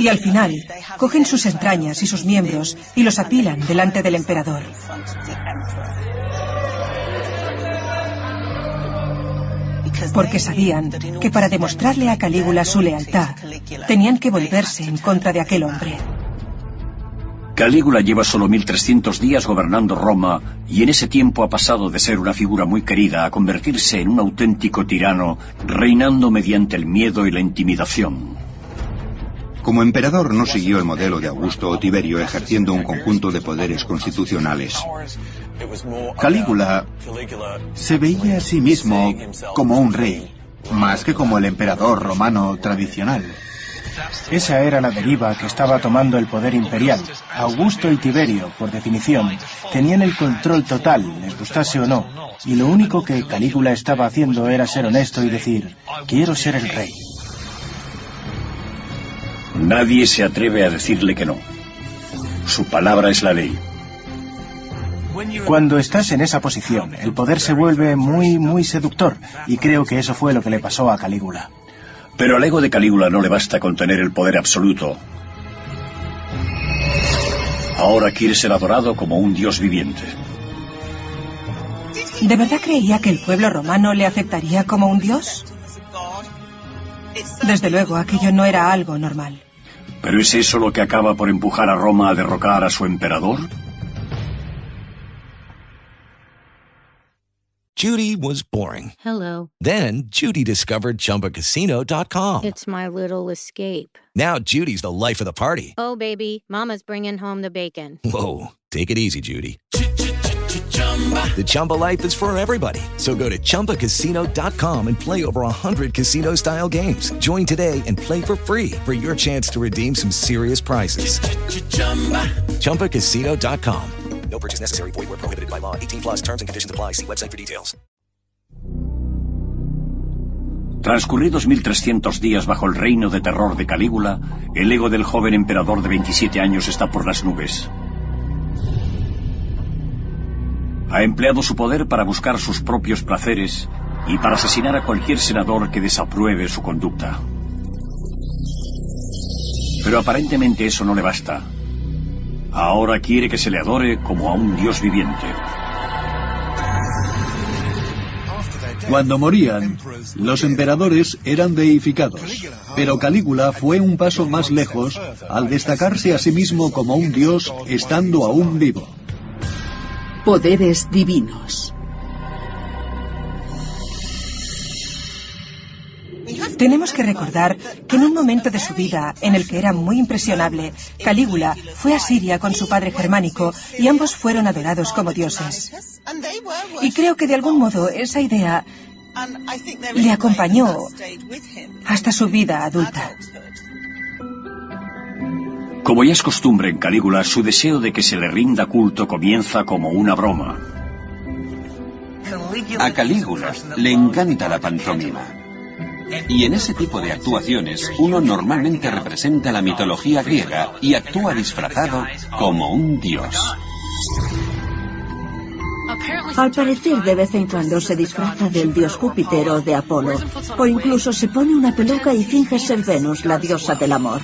Y al final, cogen sus entrañas y sus miembros y los apilan delante del emperador. Porque sabían que para demostrarle a Calígula su lealtad, tenían que volverse en contra de aquel hombre. Calígula lleva solo 1300 días gobernando Roma y en ese tiempo ha pasado de ser una figura muy querida a convertirse en un auténtico tirano, reinando mediante el miedo y la intimidación. Como emperador no siguió el modelo de Augusto o Tiberio ejerciendo un conjunto de poderes constitucionales. Calígula se veía a sí mismo como un rey, más que como el emperador romano tradicional. Esa era la deriva que estaba tomando el poder imperial. Augusto y Tiberio, por definición, tenían el control total, les gustase o no, y lo único que Calígula estaba haciendo era ser honesto y decir, quiero ser el rey. Nadie se atreve a decirle que no. Su palabra es la ley. Cuando estás en esa posición, el poder se vuelve muy, muy seductor, y creo que eso fue lo que le pasó a Calígula. Pero al ego de Calígula no le basta con tener el poder absoluto. Ahora quiere ser adorado como un dios viviente. ¿De verdad creía que el pueblo romano le aceptaría como un dios? Desde luego, aquello no era algo normal. ¿Pero es eso lo que acaba por empujar a Roma a derrocar a su emperador? Judy was boring. Hello. Then Judy discovered ChumbaCasino.com. It's my little escape. Now Judy's the life of the party. Oh, baby, Mama's bringing home the bacon. Whoa, take it easy, Judy. The Chumba life is for everybody. So go to ChumbaCasino.com and play over 100 casino style games. Join today and play for free for your chance to redeem some serious prizes. ChumbaCasino.com. No purchase necessary. Void where prohibited by law. 18 plus terms and conditions apply. See website for details. Transcurridos 1300 días bajo el reino de terror de Calígula, el ego del joven emperador de 27 años está por las nubes. Ha empleado su poder para buscar sus propios placeres y para asesinar a cualquier senador que desapruebe su conducta. Pero aparentemente eso no le basta. Ahora quiere que se le adore como a un dios viviente. Cuando morían, los emperadores eran deificados, pero Calígula fue un paso más lejos al destacarse a sí mismo como un dios estando aún vivo. Poderes divinos. Tenemos que recordar que en un momento de su vida en el que era muy impresionable, Calígula fue a Siria con su padre germánico y ambos fueron adorados como dioses. Y creo que de algún modo esa idea le acompañó hasta su vida adulta. Como ya es costumbre en Calígula, su deseo de que se le rinda culto comienza como una broma. A Calígula le encanta la pantomima. Y en ese tipo de actuaciones, uno normalmente representa la mitología griega y actúa disfrazado como un dios. Al parecer, de vez en cuando se disfraza del dios Júpiter o de Apolo, o incluso se pone una peluca y finge ser Venus, la diosa del amor.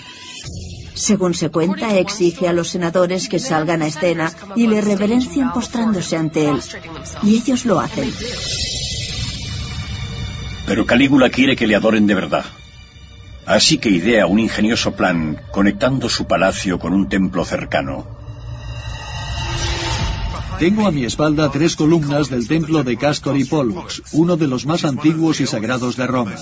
Según se cuenta, exige a los senadores que salgan a escena y le reverencien postrándose ante él. Y ellos lo hacen. Pero Calígula quiere que le adoren de verdad. Así que idea un ingenioso plan conectando su palacio con un templo cercano. Tengo a mi espalda tres columnas del templo de Castor y Pollux, uno de los más antiguos y sagrados de Roma.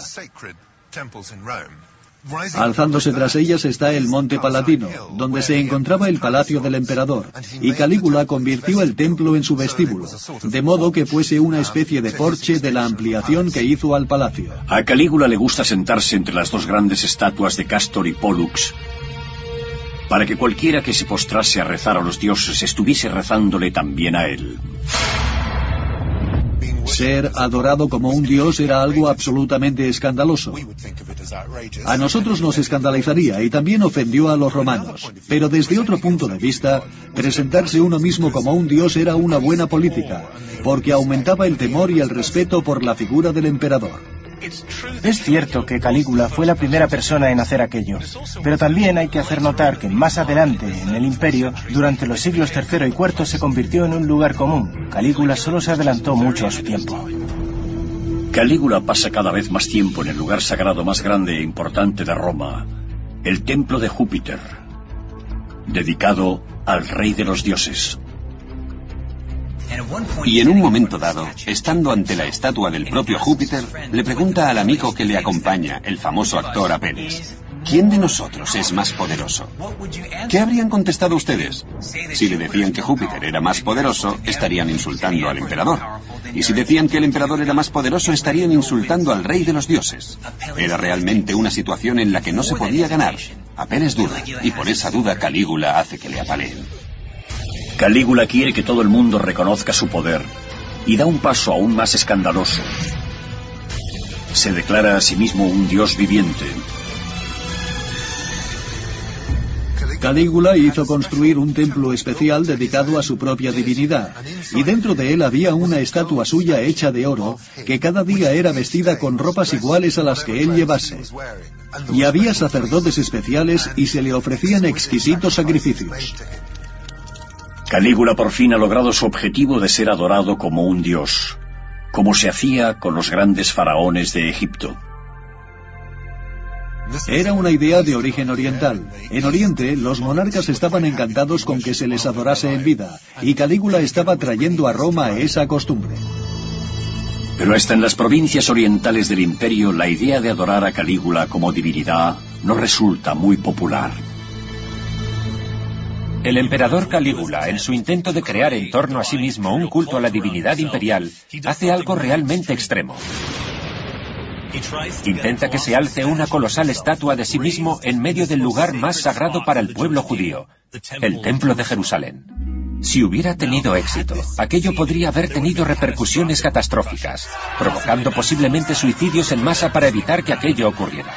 Alzándose tras ellas está el Monte Palatino, donde se encontraba el palacio del emperador, y Calígula convirtió el templo en su vestíbulo, de modo que fuese una especie de porche de la ampliación que hizo al palacio. A Calígula le gusta sentarse entre las dos grandes estatuas de Castor y Pollux para que cualquiera que se postrase a rezar a los dioses estuviese rezándole también a él. Ser adorado como un dios era algo absolutamente escandaloso. A nosotros nos escandalizaría y también ofendió a los romanos. Pero desde otro punto de vista, presentarse uno mismo como un dios era una buena política, porque aumentaba el temor y el respeto por la figura del emperador. Es cierto que Calígula fue la primera persona en hacer aquello, pero también hay que hacer notar que más adelante en el imperio, durante los siglos III y IV, se convirtió en un lugar común. Calígula solo se adelantó mucho a su tiempo. Calígula pasa cada vez más tiempo en el lugar sagrado más grande e importante de Roma, el templo de Júpiter, dedicado al rey de los dioses. Y en un momento dado, estando ante la estatua del propio Júpiter, le pregunta al amigo que le acompaña, el famoso actor Apeles, ¿quién de nosotros es más poderoso? ¿Qué habrían contestado ustedes? Si le decían que Júpiter era más poderoso, estarían insultando al emperador. Y si decían que el emperador era más poderoso, estarían insultando al rey de los dioses. Era realmente una situación en la que no se podía ganar. Apenas duda, y por esa duda Calígula hace que le apaleen. Calígula quiere que todo el mundo reconozca su poder y da un paso aún más escandaloso. Se declara a sí mismo un dios viviente. Calígula hizo construir un templo especial dedicado a su propia divinidad, y dentro de él había una estatua suya hecha de oro, que cada día era vestida con ropas iguales a las que él llevase. Y había sacerdotes especiales y se le ofrecían exquisitos sacrificios. Calígula por fin ha logrado su objetivo de ser adorado como un dios, como se hacía con los grandes faraones de Egipto. Era una idea de origen oriental. En Oriente, los monarcas estaban encantados con que se les adorase en vida, y Calígula estaba trayendo a Roma esa costumbre. Pero hasta en las provincias orientales del imperio, la idea de adorar a Calígula como divinidad no resulta muy popular. El emperador Calígula, en su intento de crear en torno a sí mismo un culto a la divinidad imperial, hace algo realmente extremo. Intenta que se alce una colosal estatua de sí mismo en medio del lugar más sagrado para el pueblo judío, el Templo de Jerusalén. Si hubiera tenido éxito, aquello podría haber tenido repercusiones catastróficas, provocando posiblemente suicidios en masa para evitar que aquello ocurriera.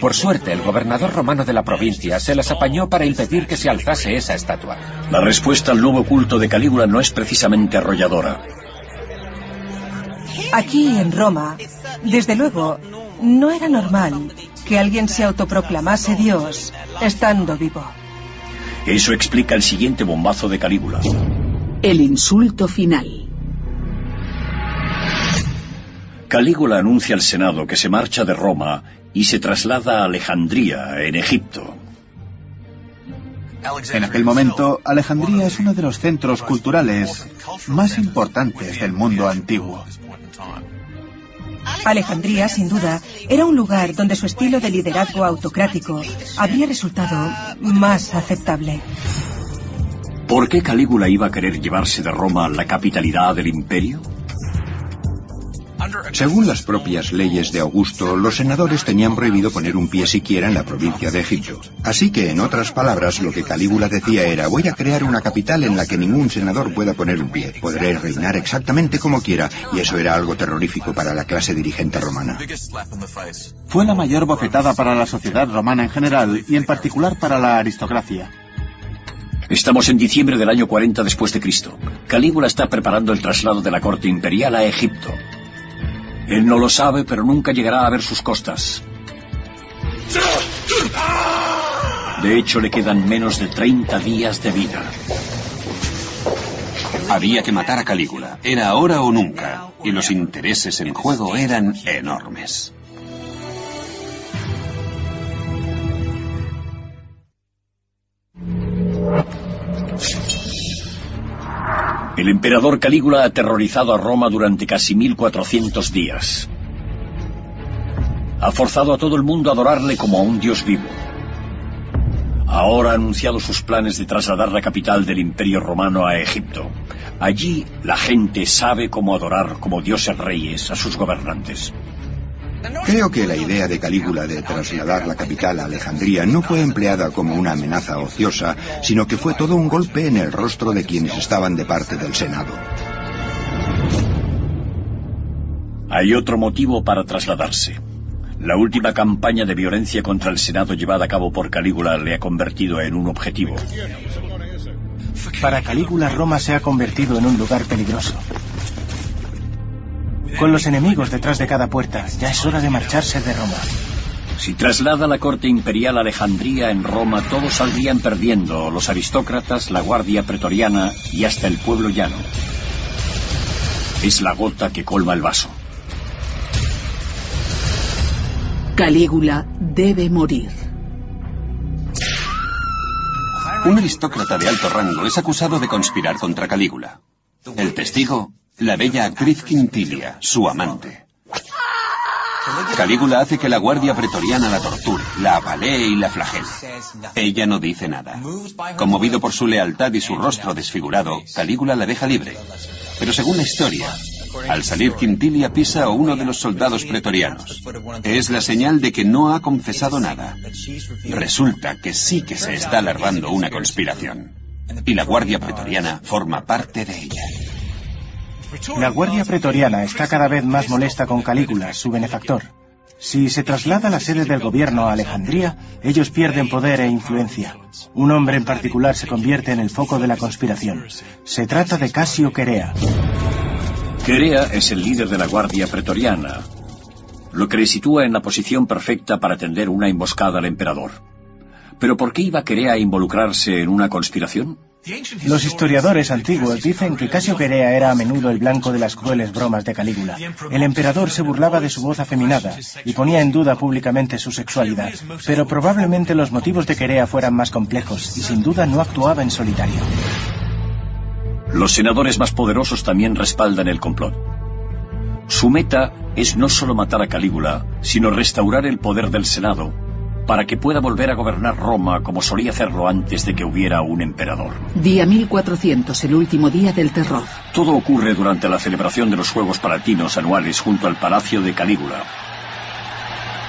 Por suerte, el gobernador romano de la provincia se las apañó para impedir que se alzase esa estatua. La respuesta al nuevo culto de Calígula no es precisamente arrolladora. Aquí en Roma, desde luego, no era normal que alguien se autoproclamase Dios estando vivo. Eso explica el siguiente bombazo de Calígula. El insulto final. Calígula anuncia al Senado que se marcha de Roma y se traslada a Alejandría, en Egipto. En aquel momento, Alejandría es uno de los centros culturales más importantes del mundo antiguo. Alejandría, sin duda, era un lugar donde su estilo de liderazgo autocrático habría resultado más aceptable. ¿Por qué Calígula iba a querer llevarse de Roma la capitalidad del imperio? Según las propias leyes de Augusto, los senadores tenían prohibido poner un pie siquiera en la provincia de Egipto. Así que, en otras palabras, lo que Calígula decía era, voy a crear una capital en la que ningún senador pueda poner un pie. Podré reinar exactamente como quiera, y eso era algo terrorífico para la clase dirigente romana. Fue la mayor bofetada para la sociedad romana en general y en particular para la aristocracia. Estamos en diciembre del año 40 después de Cristo. Calígula está preparando el traslado de la corte imperial a Egipto. Él no lo sabe, pero nunca llegará a ver sus costas. De hecho, le quedan menos de 30 días de vida. Había que matar a Calígula. Era ahora o nunca. Y los intereses en juego eran enormes. El emperador Calígula ha aterrorizado a Roma durante casi 1400 días. Ha forzado a todo el mundo a adorarle como a un dios vivo. Ahora ha anunciado sus planes de trasladar la capital del imperio romano a Egipto. Allí la gente sabe cómo adorar como dioses reyes a sus gobernantes. Creo que la idea de Calígula de trasladar la capital a Alejandría no fue empleada como una amenaza ociosa, sino que fue todo un golpe en el rostro de quienes estaban de parte del Senado. Hay otro motivo para trasladarse. La última campaña de violencia contra el Senado llevada a cabo por Calígula le ha convertido en un objetivo. Para Calígula, Roma se ha convertido en un lugar peligroso. Con los enemigos detrás de cada puerta, ya es hora de marcharse de Roma. Si traslada la corte imperial a Alejandría en Roma, todos saldrían perdiendo, los aristócratas, la guardia pretoriana y hasta el pueblo llano. Es la gota que colma el vaso. Calígula debe morir. Un aristócrata de alto rango es acusado de conspirar contra Calígula. El testigo, la bella actriz Quintilia, su amante. Calígula hace que la guardia pretoriana la torture, la apalee y la flagele. Ella no dice nada. Conmovido por su lealtad y su rostro desfigurado, Calígula la deja libre. Pero según la historia, al salir Quintilia pisa a uno de los soldados pretorianos. Es la señal de que no ha confesado nada. Resulta que sí que se está alargando una conspiración. Y la guardia pretoriana forma parte de ella. La Guardia Pretoriana está cada vez más molesta con Calígula, su benefactor. Si se traslada la sede del gobierno a Alejandría, ellos pierden poder e influencia. Un hombre en particular se convierte en el foco de la conspiración. Se trata de Casio Querea. Querea es el líder de la Guardia Pretoriana, lo que le sitúa en la posición perfecta para tender una emboscada al emperador. ¿Pero por qué iba Querea a involucrarse en una conspiración? Los historiadores antiguos dicen que Casio Querea era a menudo el blanco de las crueles bromas de Calígula. El emperador se burlaba de su voz afeminada y ponía en duda públicamente su sexualidad. Pero probablemente los motivos de Querea fueran más complejos y sin duda no actuaba en solitario. Los senadores más poderosos también respaldan el complot. Su meta es no solo matar a Calígula, sino restaurar el poder del Senado para que pueda volver a gobernar Roma como solía hacerlo antes de que hubiera un emperador. Día 1400, el último día del terror. Todo ocurre durante la celebración de los Juegos Palatinos anuales junto al Palacio de Calígula.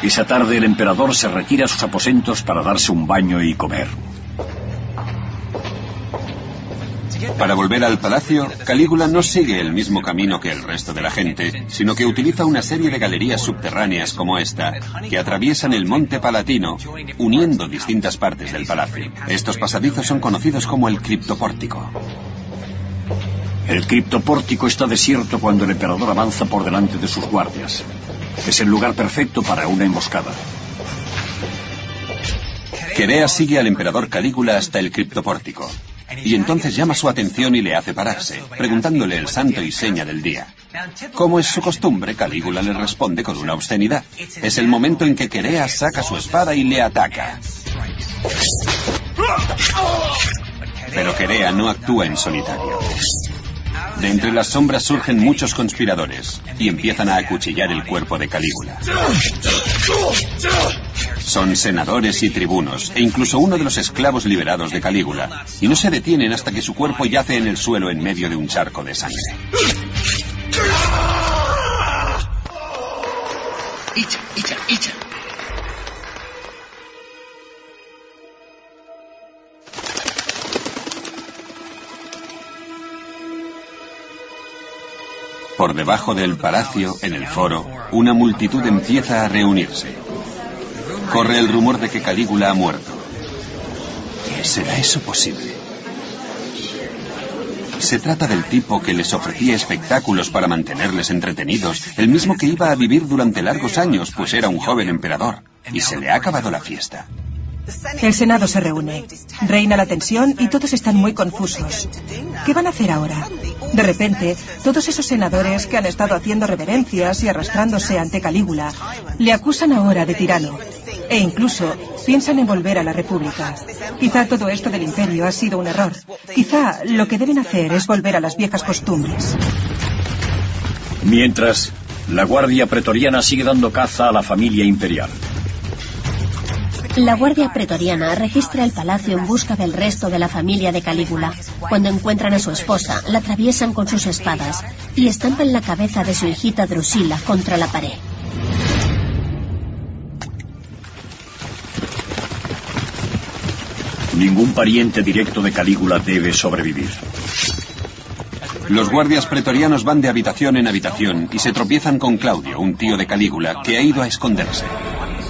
Esa tarde el emperador se retira a sus aposentos para darse un baño y comer. Para volver al palacio, Calígula no sigue el mismo camino que el resto de la gente, sino que utiliza una serie de galerías subterráneas como esta, que atraviesan el monte Palatino, uniendo distintas partes del palacio. Estos pasadizos son conocidos como el criptopórtico. El criptopórtico está desierto cuando el emperador avanza por delante de sus guardias. Es el lugar perfecto para una emboscada. Querea sigue al emperador Calígula hasta el criptopórtico. Y entonces llama su atención y le hace pararse, preguntándole el santo y seña del día. Como es su costumbre, Calígula le responde con una obscenidad. Es el momento en que Querea saca su espada y le ataca. Pero Querea no actúa en solitario. De entre las sombras surgen muchos conspiradores y empiezan a acuchillar el cuerpo de Calígula. Son senadores y tribunos, e incluso uno de los esclavos liberados de Calígula, y no se detienen hasta que su cuerpo yace en el suelo en medio de un charco de sangre. Por debajo del palacio, en el foro, una multitud empieza a reunirse. Corre el rumor de que Calígula ha muerto. ¿Será eso posible? Se trata del tipo que les ofrecía espectáculos para mantenerles entretenidos, el mismo que iba a vivir durante largos años, pues era un joven emperador, y se le ha acabado la fiesta. El Senado se reúne. Reina la tensión y todos están muy confusos. ¿Qué van a hacer ahora? De repente, todos esos senadores que han estado haciendo reverencias y arrastrándose ante Calígula le acusan ahora de tirano. E incluso piensan en volver a la República. Quizá todo esto del imperio ha sido un error. Quizá lo que deben hacer es volver a las viejas costumbres. Mientras, la Guardia Pretoriana sigue dando caza a la familia imperial. La Guardia Pretoriana registra el palacio en busca del resto de la familia de Calígula. Cuando encuentran a su esposa, la atraviesan con sus espadas y estampan la cabeza de su hijita Drusila contra la pared. Ningún pariente directo de Calígula debe sobrevivir. Los guardias pretorianos van de habitación en habitación y se tropiezan con Claudio, un tío de Calígula, que ha ido a esconderse.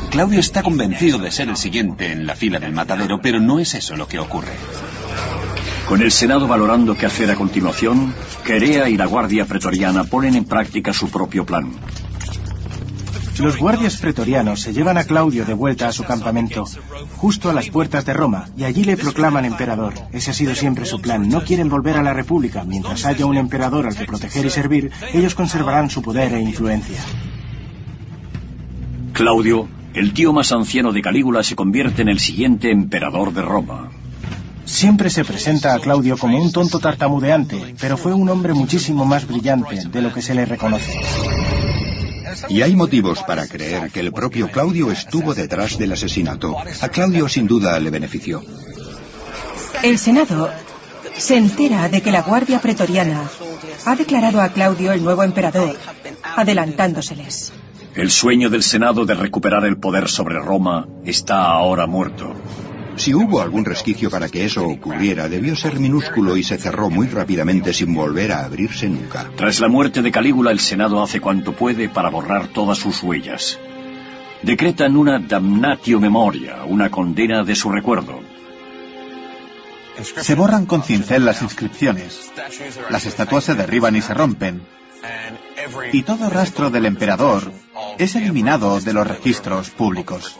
Claudio está convencido de ser el siguiente en la fila del matadero, pero no es eso lo que ocurre. Con el Senado valorando qué hacer a continuación, Querea y la Guardia Pretoriana ponen en práctica su propio plan. Los guardias pretorianos se llevan a Claudio de vuelta a su campamento, justo a las puertas de Roma, y allí le proclaman emperador. Ese ha sido siempre su plan. No quieren volver a la República. Mientras haya un emperador al que proteger y servir, ellos conservarán su poder e influencia. Claudio, el tío más anciano de Calígula, se convierte en el siguiente emperador de Roma. Siempre se presenta a Claudio como un tonto tartamudeante, pero fue un hombre muchísimo más brillante de lo que se le reconoce. Y hay motivos para creer que el propio Claudio estuvo detrás del asesinato. A Claudio sin duda le benefició. El Senado se entera de que la Guardia Pretoriana ha declarado a Claudio el nuevo emperador, adelantándoseles. El sueño del Senado de recuperar el poder sobre Roma está ahora muerto. Si hubo algún resquicio para que eso ocurriera, debió ser minúsculo y se cerró muy rápidamente sin volver a abrirse nunca. Tras la muerte de Calígula, el Senado hace cuanto puede para borrar todas sus huellas. Decretan una damnatio memoria, una condena de su recuerdo. Se borran con cincel las inscripciones. Las estatuas se derriban y se rompen. Y todo rastro del emperador es eliminado de los registros públicos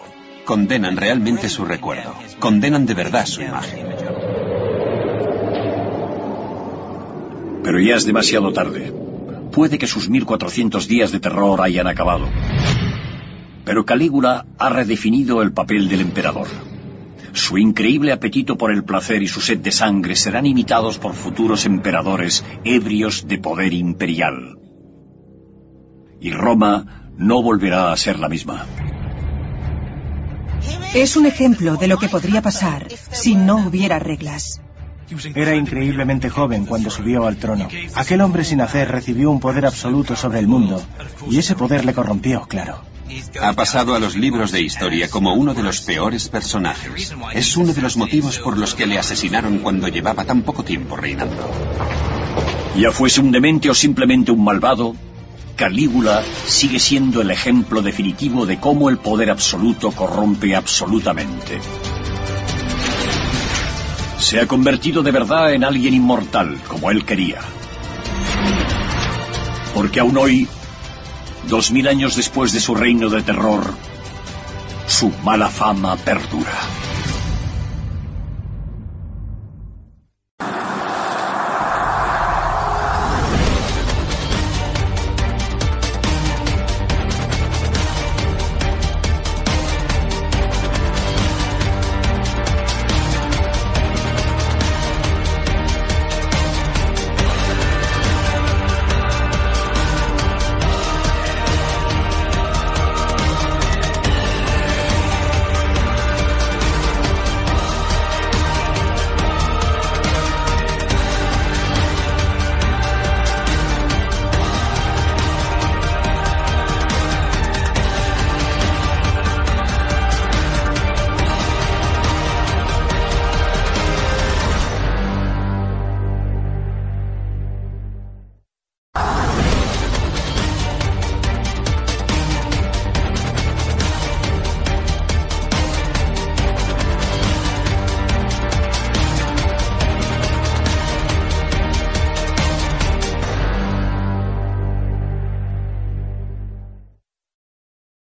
condenan realmente su recuerdo, condenan de verdad su imagen. Pero ya es demasiado tarde. Puede que sus 1400 días de terror hayan acabado. Pero Calígula ha redefinido el papel del emperador. Su increíble apetito por el placer y su sed de sangre serán imitados por futuros emperadores ebrios de poder imperial. Y Roma no volverá a ser la misma. Es un ejemplo de lo que podría pasar si no hubiera reglas. Era increíblemente joven cuando subió al trono. Aquel hombre sin hacer recibió un poder absoluto sobre el mundo, y ese poder le corrompió, claro. Ha pasado a los libros de historia como uno de los peores personajes. Es uno de los motivos por los que le asesinaron cuando llevaba tan poco tiempo reinando. Ya fuese un demente o simplemente un malvado, Calígula sigue siendo el ejemplo definitivo de cómo el poder absoluto corrompe absolutamente. Se ha convertido de verdad en alguien inmortal, como él quería. Porque aún hoy, dos mil años después de su reino de terror, su mala fama perdura.